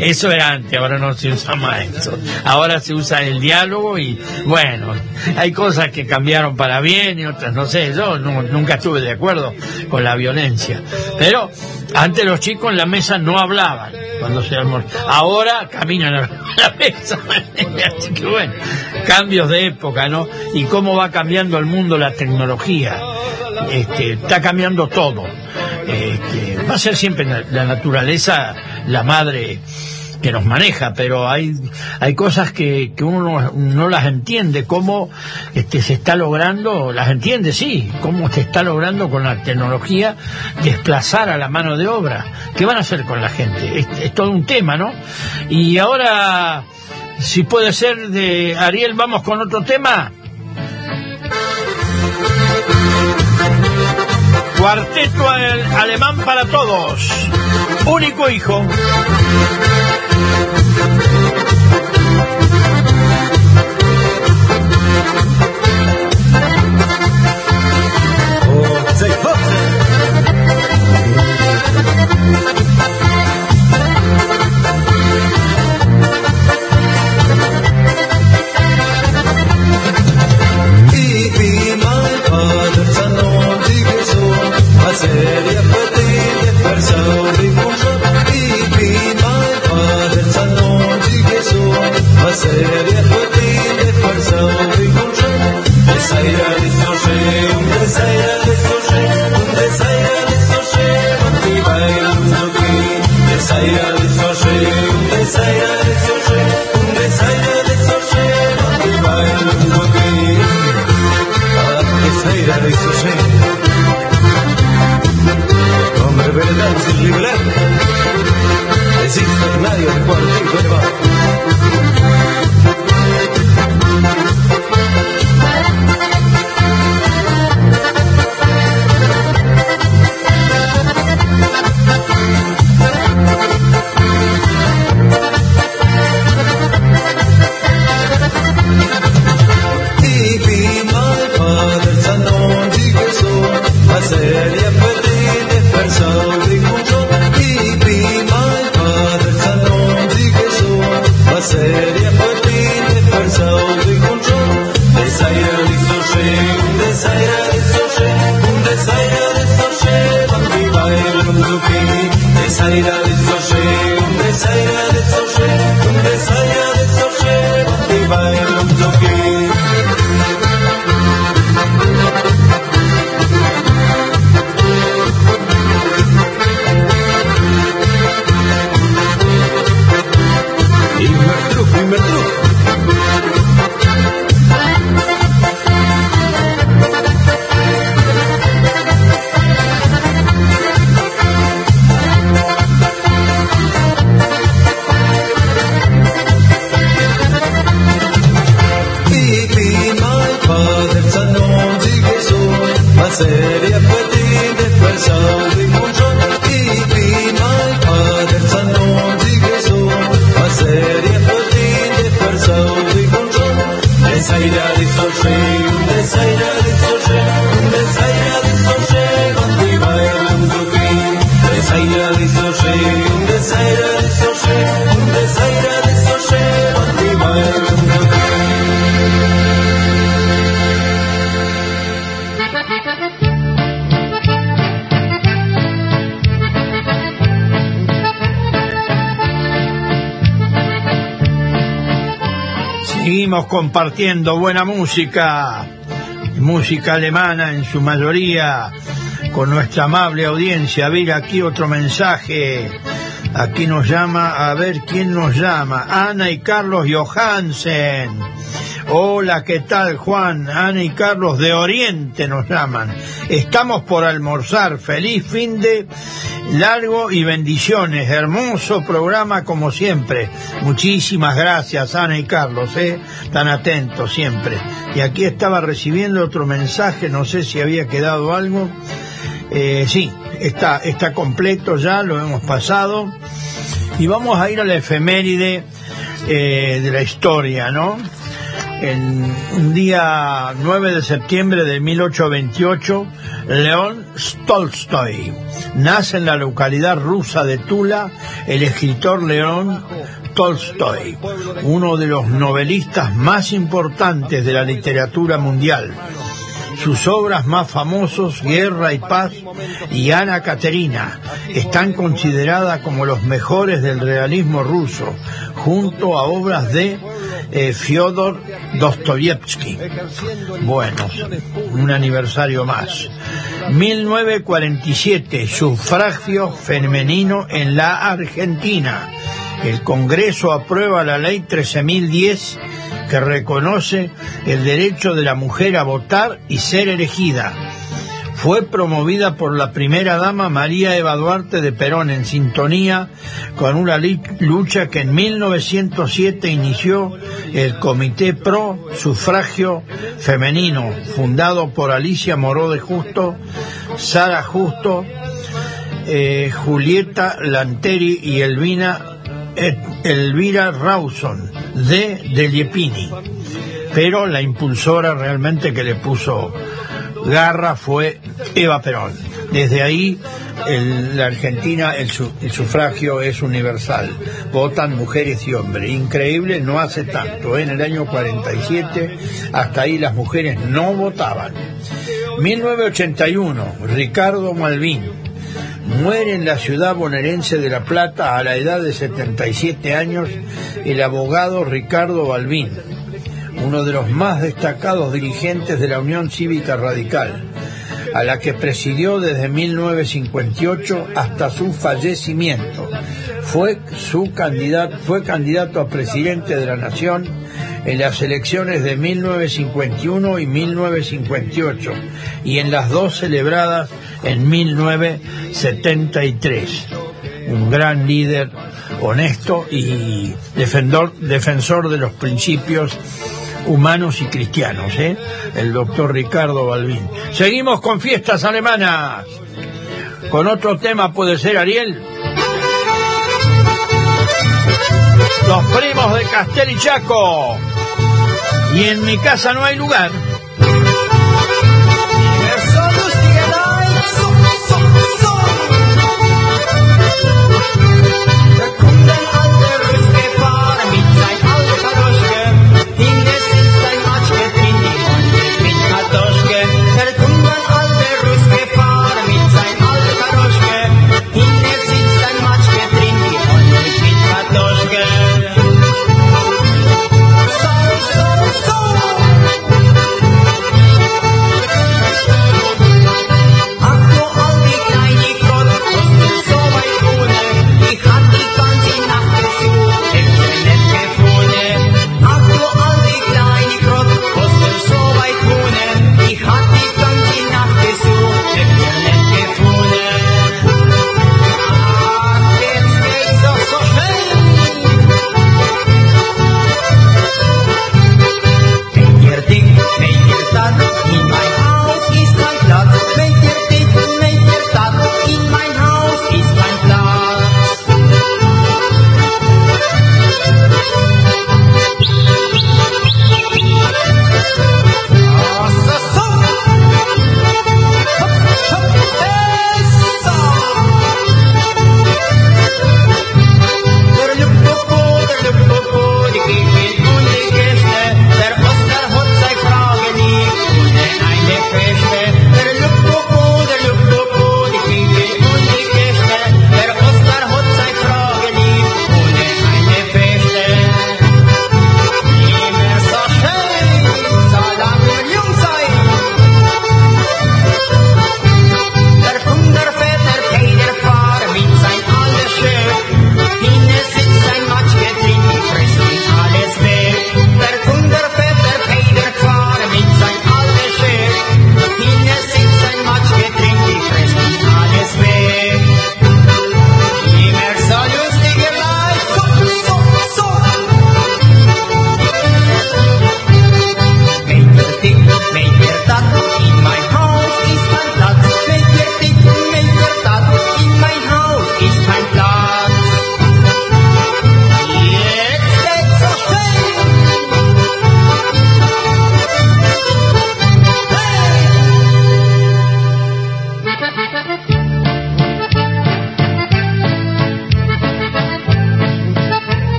Eso era antes, ahora no se usa más eso. Ahora se usa el diálogo y bueno, hay cosas que cambiaron para bien y otras no sé, yo nunca estuve de acuerdo con la violencia. Pero antes los chicos en la mesa no hablaban cuando se almorzaba. Ahora caminan la mesa. *laughs* Así que bueno, cambios de época, ¿no? Y cómo va cambiando el mundo la tecnología. Este, está cambiando todo. Este, va a ser siempre la naturaleza la madre que nos maneja, pero hay, hay cosas que, que uno no, las entiende, cómo este, se está logrando, las entiende, sí, cómo se está logrando con la tecnología desplazar a la mano de obra. ¿Qué van a hacer con la gente? Es, es todo un tema, ¿no? Y ahora, si puede ser de Ariel, vamos con otro tema. Cuarteto alemán para todos. Único hijo. Compartiendo buena música, música alemana en su mayoría, con nuestra amable audiencia. A ver, aquí otro mensaje. Aquí nos llama, a ver quién nos llama. Ana y Carlos Johansen. Hola, ¿qué tal Juan? Ana y Carlos de Oriente nos llaman. Estamos por almorzar. Feliz fin de largo y bendiciones. Hermoso programa como siempre. Muchísimas gracias Ana y Carlos, ¿eh? tan atentos siempre. Y aquí estaba recibiendo otro mensaje, no sé si había quedado algo. Eh, sí, está, está completo ya, lo hemos pasado. Y vamos a ir a la efeméride eh, de la historia, ¿no? En un día 9 de septiembre de 1828, León Tolstoy nace en la localidad rusa de Tula el escritor León Tolstoy, uno de los novelistas más importantes de la literatura mundial. Sus obras más famosos, Guerra y Paz y Ana Caterina, están consideradas como los mejores del realismo ruso, junto a obras de eh, Fyodor Dostoyevsky. Bueno, un aniversario más. 1947, sufragio femenino en la Argentina. El Congreso aprueba la ley 13.010 que reconoce el derecho de la mujer a votar y ser elegida. Fue promovida por la primera dama María Eva Duarte de Perón en sintonía con una lucha que en 1907 inició el Comité Pro Sufragio Femenino, fundado por Alicia Moró de Justo, Sara Justo, eh, Julieta Lanteri y Elvira Rawson de Deliepini. Pero la impulsora realmente que le puso garra fue Eva Perón. Desde ahí la Argentina el, sufragio es universal. Votan mujeres y hombres. Increíble, no hace tanto. En el año 47 hasta ahí las mujeres no votaban. 1981, Ricardo Malvin. Muere en la ciudad bonaerense de La Plata a la edad de 77 años el abogado Ricardo Balbín, uno de los más destacados dirigentes de la Unión Cívica Radical a la que presidió desde 1958 hasta su fallecimiento. Fue, su candidato, fue candidato a presidente de la Nación en las elecciones de 1951 y 1958 y en las dos celebradas en 1973. Un gran líder honesto y defensor, defensor de los principios humanos y cristianos, ¿eh? el doctor Ricardo Balbín. Seguimos con fiestas alemanas. Con otro tema puede ser Ariel. Los primos de Castel y Chaco. Y en mi casa no hay lugar.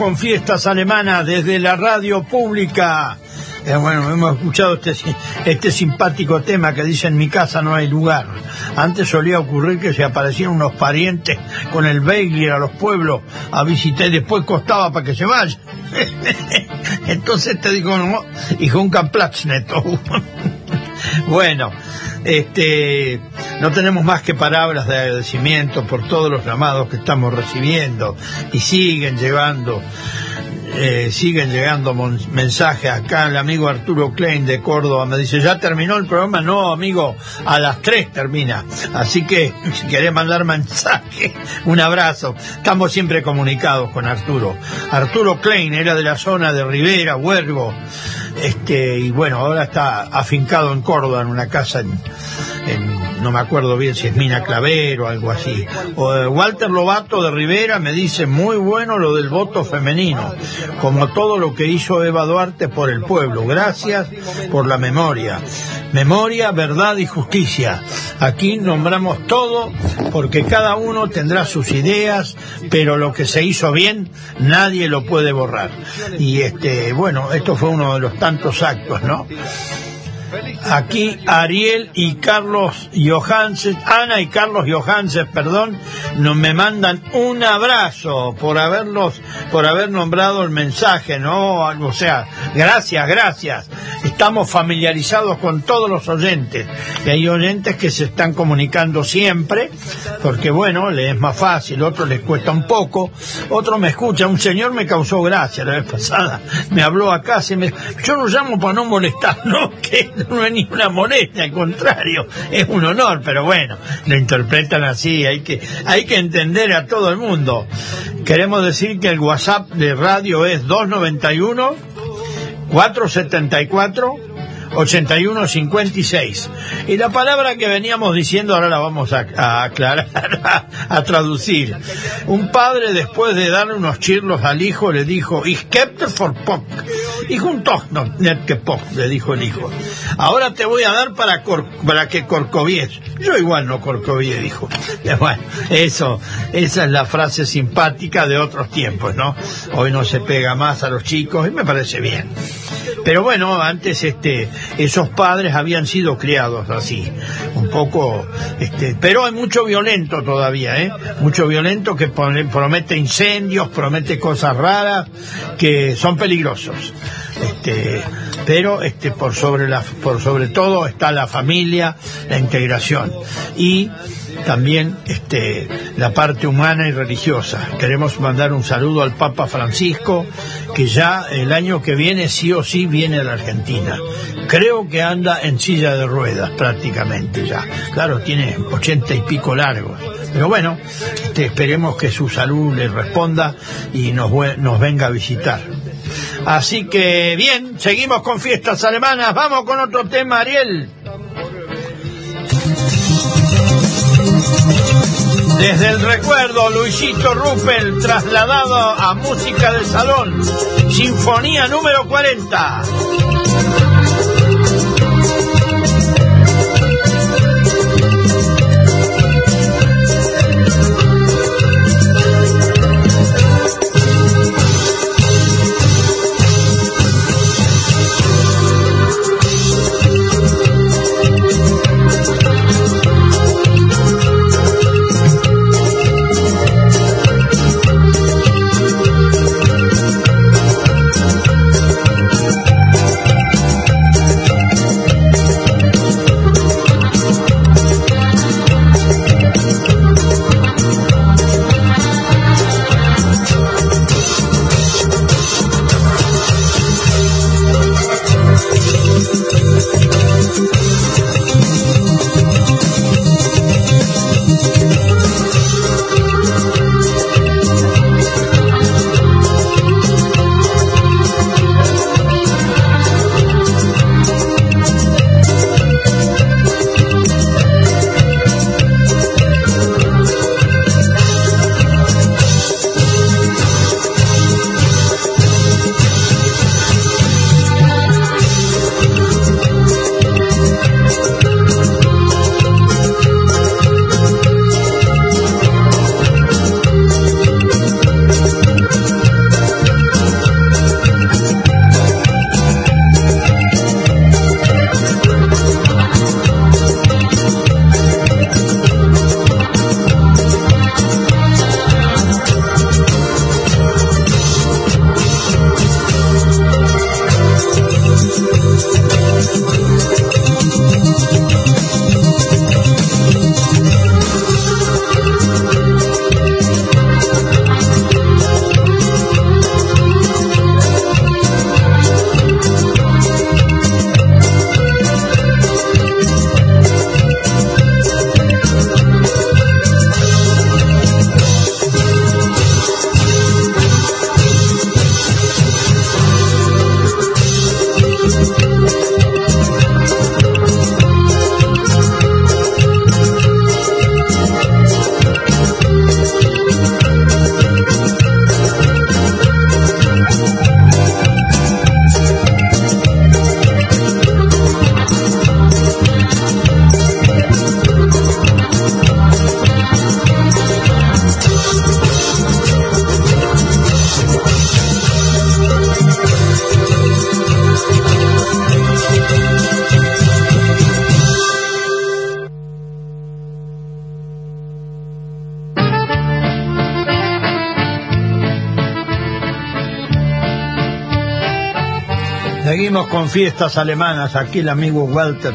Con fiestas alemanas desde la radio pública. Eh, bueno, hemos escuchado este, este simpático tema que dice en mi casa no hay lugar. Antes solía ocurrir que se aparecían unos parientes con el bagel a los pueblos a visitar y después costaba para que se vayan. *laughs* Entonces te digo, no, hijo un Platzneto. *laughs* bueno, este, no tenemos más que palabras de agradecimiento por todos los llamados que estamos recibiendo y siguen llevando eh, siguen llegando mensajes acá. El amigo Arturo Klein de Córdoba me dice, ¿ya terminó el programa? No, amigo, a las 3 termina. Así que si querés mandar mensaje, un abrazo. Estamos siempre comunicados con Arturo. Arturo Klein era de la zona de Rivera, Huergo. Este, y bueno, ahora está afincado en Córdoba, en una casa en no me acuerdo bien si es Mina Claver o algo así. O, eh, Walter Lobato de Rivera me dice, muy bueno lo del voto femenino, como todo lo que hizo Eva Duarte por el pueblo. Gracias por la memoria. Memoria, verdad y justicia. Aquí nombramos todo porque cada uno tendrá sus ideas, pero lo que se hizo bien nadie lo puede borrar. Y este, bueno, esto fue uno de los tantos actos, ¿no? Aquí Ariel y Carlos Johansen, Ana y Carlos Johansen, perdón, nos me mandan un abrazo por haberlos, por haber nombrado el mensaje, ¿no? O sea, gracias, gracias. Estamos familiarizados con todos los oyentes. Y hay oyentes que se están comunicando siempre, porque bueno, les es más fácil, otros les cuesta un poco, otro me escucha, un señor me causó gracia la vez pasada, me habló acá, se me, yo lo llamo para no molestar, *laughs* ¿no? Que *laughs* no es ni una molestia, al contrario, es un honor, pero bueno, lo interpretan así, hay que, hay que entender a todo el mundo. Queremos decir que el WhatsApp de radio es 291 474 8156. Y la palabra que veníamos diciendo ahora la vamos a, aclarar, *laughs* a, traducir. Un padre después de darle unos chirlos al hijo le dijo, Ich for Pock. Y juntos, no, net que Pock, le dijo el hijo. Ahora te voy a dar para, para que corcovies. Yo igual no corcovié, dijo. *laughs* Bueno, eso, esa es la frase simpática de otros tiempos, ¿no? Hoy no se pega más a los chicos y me parece bien. Pero bueno, antes este, esos padres habían sido criados así, un poco, este, pero hay mucho violento todavía, ¿eh? Mucho violento que promete incendios, promete cosas raras que son peligrosos. Este, pero este, por sobre la, por sobre todo está la familia, la integración y también este, la parte humana y religiosa. Queremos mandar un saludo al Papa Francisco, que ya el año que viene sí o sí viene a la Argentina. Creo que anda en silla de ruedas prácticamente ya. Claro, tiene ochenta y pico largos. Pero bueno, este, esperemos que su salud le responda y nos, nos venga a visitar. Así que bien, seguimos con fiestas alemanas. Vamos con otro tema, Ariel. Desde el recuerdo, Luisito Ruppel trasladado a música de salón, Sinfonía número 40. Con fiestas alemanas. Aquí el amigo Walter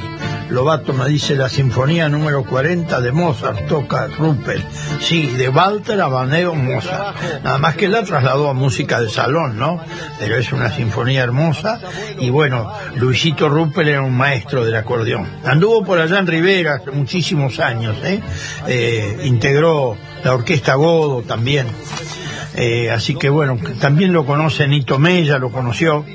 Lobato me dice la sinfonía número 40 de Mozart, toca Ruppel. Sí, de Walter Abaneo Mozart. Nada más que la trasladó a música de salón, ¿no? Pero es una sinfonía hermosa. Y bueno, Luisito Ruppel era un maestro del acordeón. Anduvo por allá en Rivera hace muchísimos años, ¿eh? eh integró la orquesta Godo también. Eh, así que bueno, también lo conoce Nito Mella, lo conoció,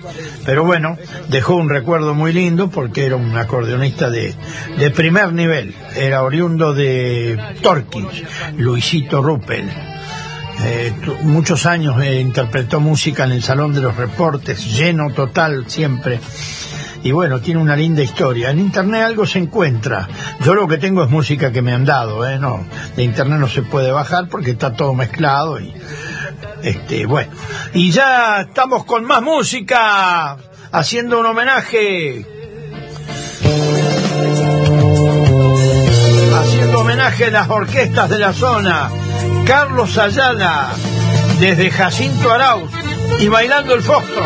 pero bueno, dejó un recuerdo muy lindo porque era un acordeonista de, de primer nivel, era oriundo de Torquins, Luisito Ruppel. Eh, muchos años eh, interpretó música en el Salón de los Reportes, lleno total siempre. Y bueno, tiene una linda historia. En internet algo se encuentra. Yo lo que tengo es música que me han dado, ¿eh? No, de internet no se puede bajar porque está todo mezclado y este, bueno, y ya estamos con más música, haciendo un homenaje. Haciendo homenaje a las orquestas de la zona. Carlos Ayala, desde Jacinto Arauz, y bailando el fostro.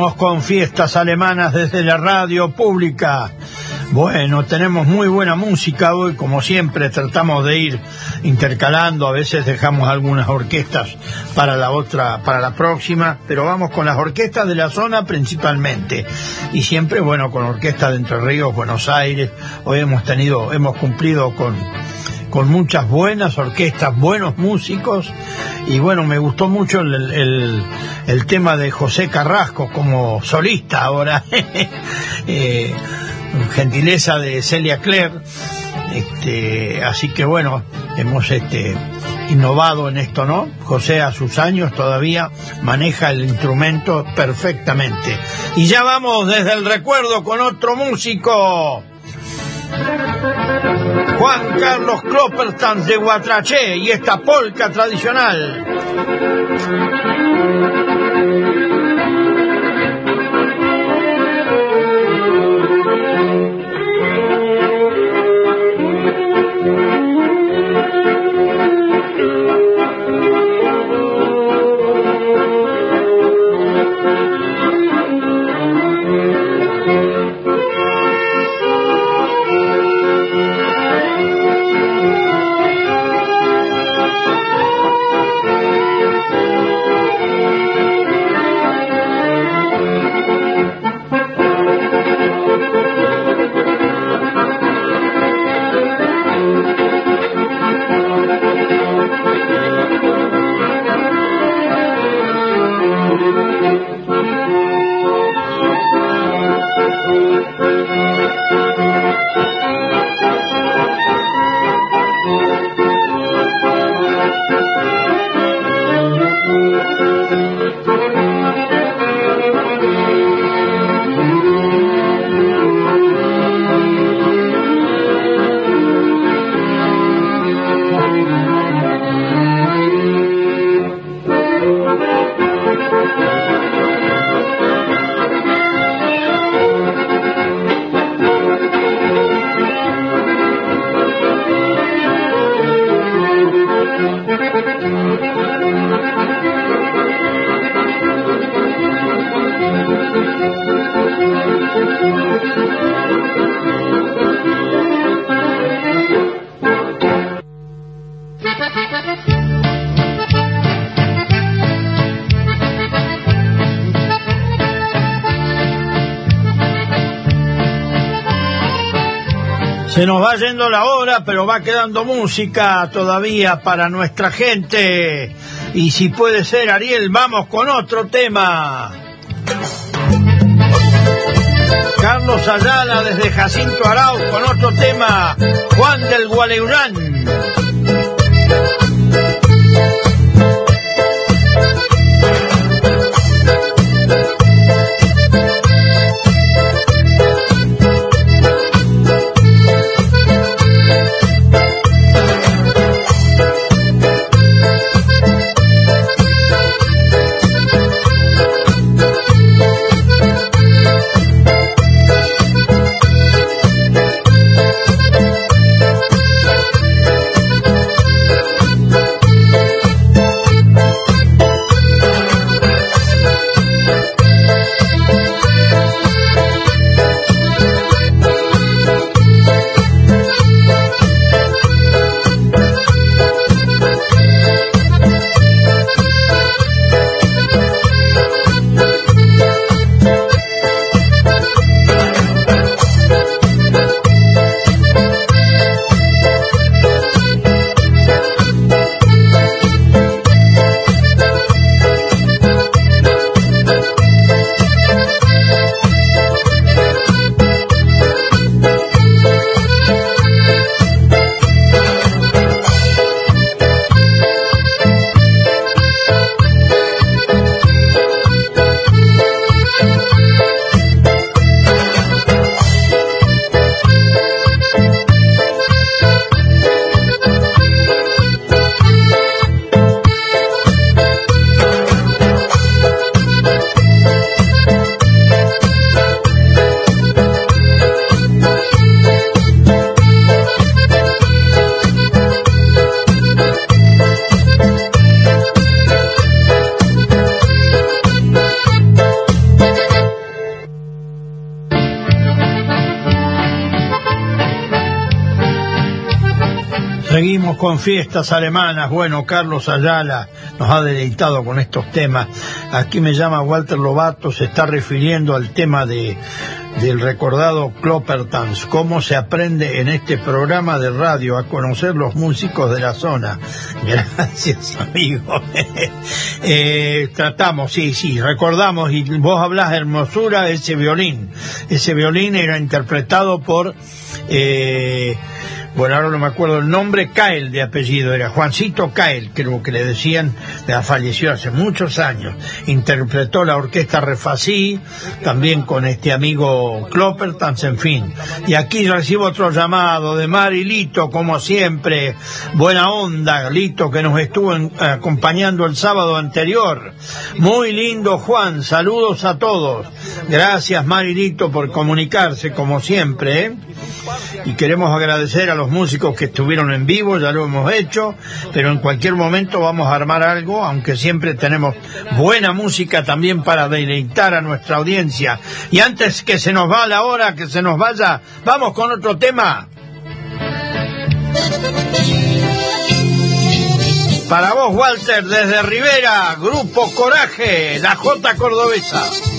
Con fiestas alemanas desde la radio pública. Bueno, tenemos muy buena música hoy, como siempre tratamos de ir intercalando, a veces dejamos algunas orquestas para la otra, para la próxima, pero vamos con las orquestas de la zona principalmente. Y siempre, bueno, con orquesta de Entre Ríos, Buenos Aires, hoy hemos tenido, hemos cumplido con con muchas buenas orquestas, buenos músicos, y bueno, me gustó mucho el, el tema de José Carrasco como solista ahora, *laughs* eh, gentileza de Celia Claire, este, así que bueno, hemos este, innovado en esto, ¿no? José a sus años todavía maneja el instrumento perfectamente. Y ya vamos desde el recuerdo con otro músico. Juan Carlos Kloppertans de Guatraché y esta polca tradicional. Se nos va yendo la hora, pero va quedando música todavía para nuestra gente. Y si puede ser, Ariel, vamos con otro tema. Carlos Ayala desde Jacinto Arau con otro tema. Juan del Gualeurán. Fiestas alemanas. Bueno, Carlos Ayala nos ha deleitado con estos temas. Aquí me llama Walter Lobato, se está refiriendo al tema de del recordado Kloppertanz, cómo se aprende en este programa de radio a conocer los músicos de la zona. *laughs* Gracias, amigo. *laughs* eh, tratamos, sí, sí, recordamos, y vos hablas hermosura, ese violín. Ese violín era interpretado por... Eh, bueno, ahora no me acuerdo el nombre, Cael de apellido, era Juancito Cael, creo que le decían, falleció hace muchos años. Interpretó la orquesta Refasí, también con este amigo Kloppertans, en fin. Y aquí recibo otro llamado de Mari Lito, como siempre, buena onda, Lito, que nos estuvo acompañando el sábado anterior. Muy lindo, Juan, saludos a todos. Gracias, Marilito, por comunicarse, como siempre, ¿eh? Y queremos agradecer a los músicos que estuvieron en vivo, ya lo hemos hecho, pero en cualquier momento vamos a armar algo, aunque siempre tenemos buena música también para deleitar a nuestra audiencia. Y antes que se nos va la hora, que se nos vaya, vamos con otro tema. Para vos, Walter, desde Rivera, Grupo Coraje, la J Cordobesa.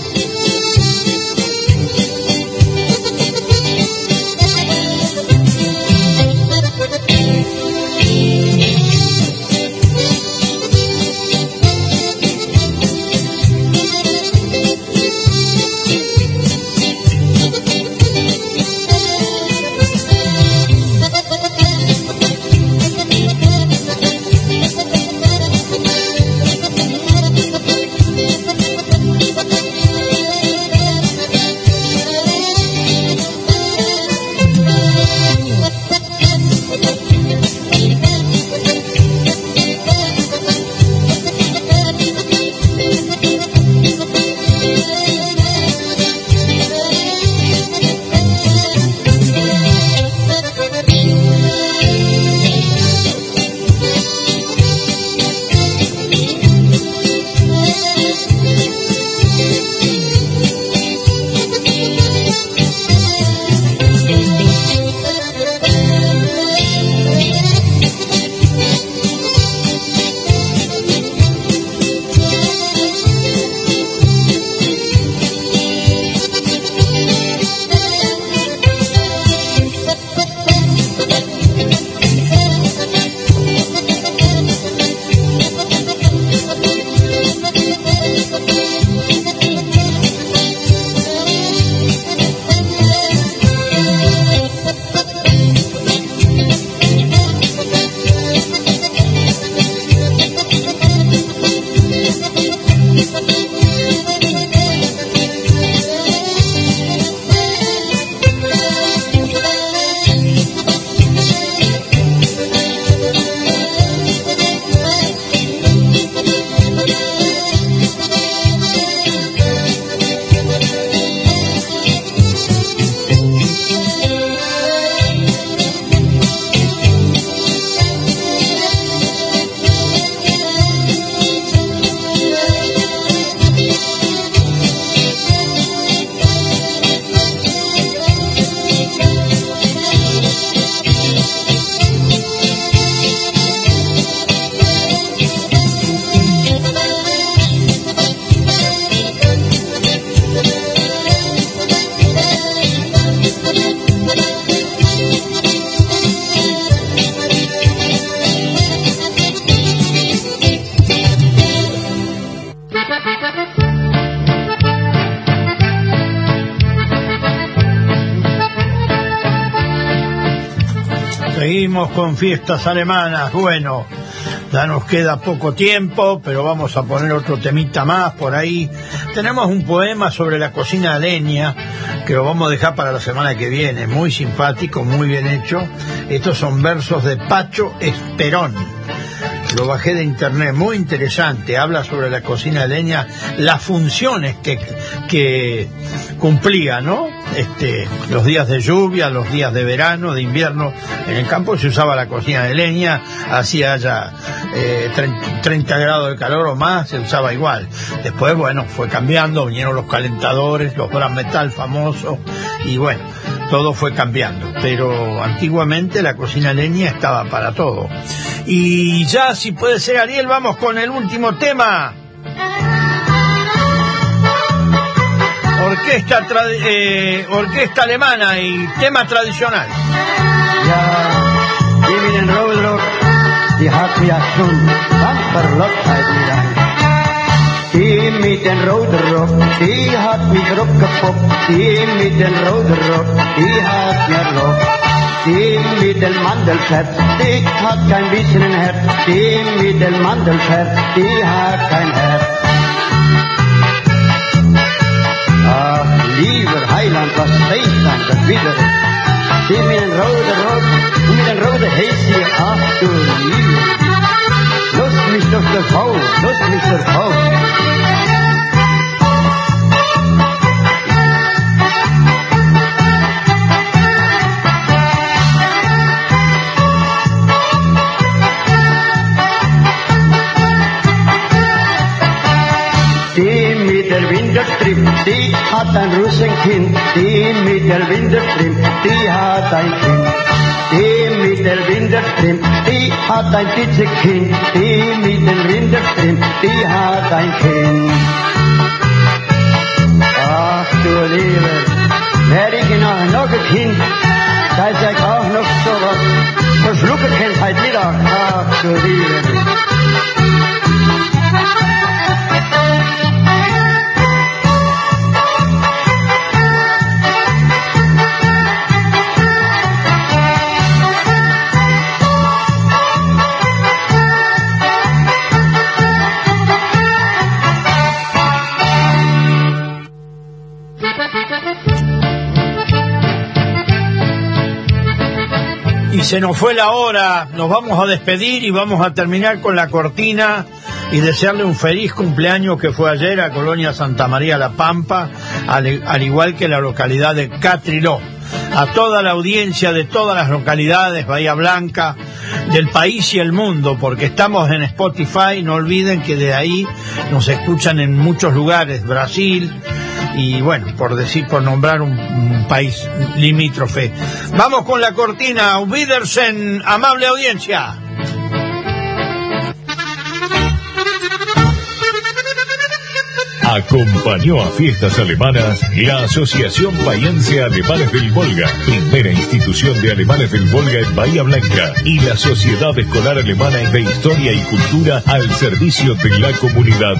Con fiestas alemanas. Bueno, ya nos queda poco tiempo, pero vamos a poner otro temita más por ahí. Tenemos un poema sobre la cocina leña que lo vamos a dejar para la semana que viene. Muy simpático, muy bien hecho. Estos son versos de Pacho Esperón. Lo bajé de internet, muy interesante. Habla sobre la cocina a leña, las funciones que, que cumplía, ¿no? Este, los días de lluvia, los días de verano, de invierno, en el campo se usaba la cocina de leña, hacía ya 30, grados de calor o más, se usaba igual. Después, bueno, fue cambiando, vinieron los calentadores, los gran metal famosos, y bueno, todo fue cambiando, pero antiguamente la cocina leña estaba para todo. Y ya, si puede ser Ariel, vamos con el último tema. Orquesta, eh, alemana y tema tradicional. Die met een rode rok, die had mijn rok kapot. Die met een rode rok, die had mijn rok. Die met een mandelvet, die had geen bisschen een hert. Die met een mandelvet, die had geen hert. Ach, liever heiland, was steeds aan de wieder. Die met een rode rok, met een rode hees ach du liever. Mr. Foe, look, Mr. Foe. Winterstrip, die hat ein Russenkind. Die mit der Winterstrip, die hat ein Kind. Die mit der Winterstrip, die hat ein Kitzekind. Die mit der Winterstrip, die hat ein Kind. Ach du Liebe, wär ich noch, noch ein Kind, da ist ich auch noch so was verschlucken könnt heute Mittag. Ach du Liebe. Se nos fue la hora, nos vamos a despedir y vamos a terminar con la cortina y desearle un feliz cumpleaños que fue ayer a Colonia Santa María La Pampa, al, al igual que la localidad de Catriló. A toda la audiencia de todas las localidades, Bahía Blanca, del país y el mundo, porque estamos en Spotify, no olviden que de ahí nos escuchan en muchos lugares, Brasil, y bueno, por decir, por nombrar un, país limítrofe. Vamos con la cortina, Wiedersen, amable audiencia. Acompañó a fiestas alemanas la Asociación Bahiense Alemanes del Volga, primera institución de alemanes del Volga en Bahía Blanca, y la Sociedad Escolar Alemana de Historia y Cultura al servicio de la comunidad.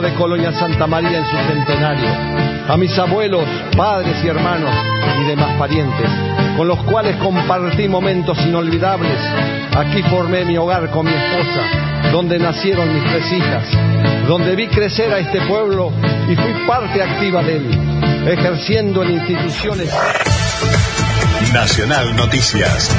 De Colonia Santa María en su centenario, a mis abuelos, padres y hermanos y demás parientes, con los cuales compartí momentos inolvidables. Aquí formé mi hogar con mi esposa, donde nacieron mis tres hijas, donde vi crecer a este pueblo y fui parte activa de él, ejerciendo en instituciones. Nacional Noticias.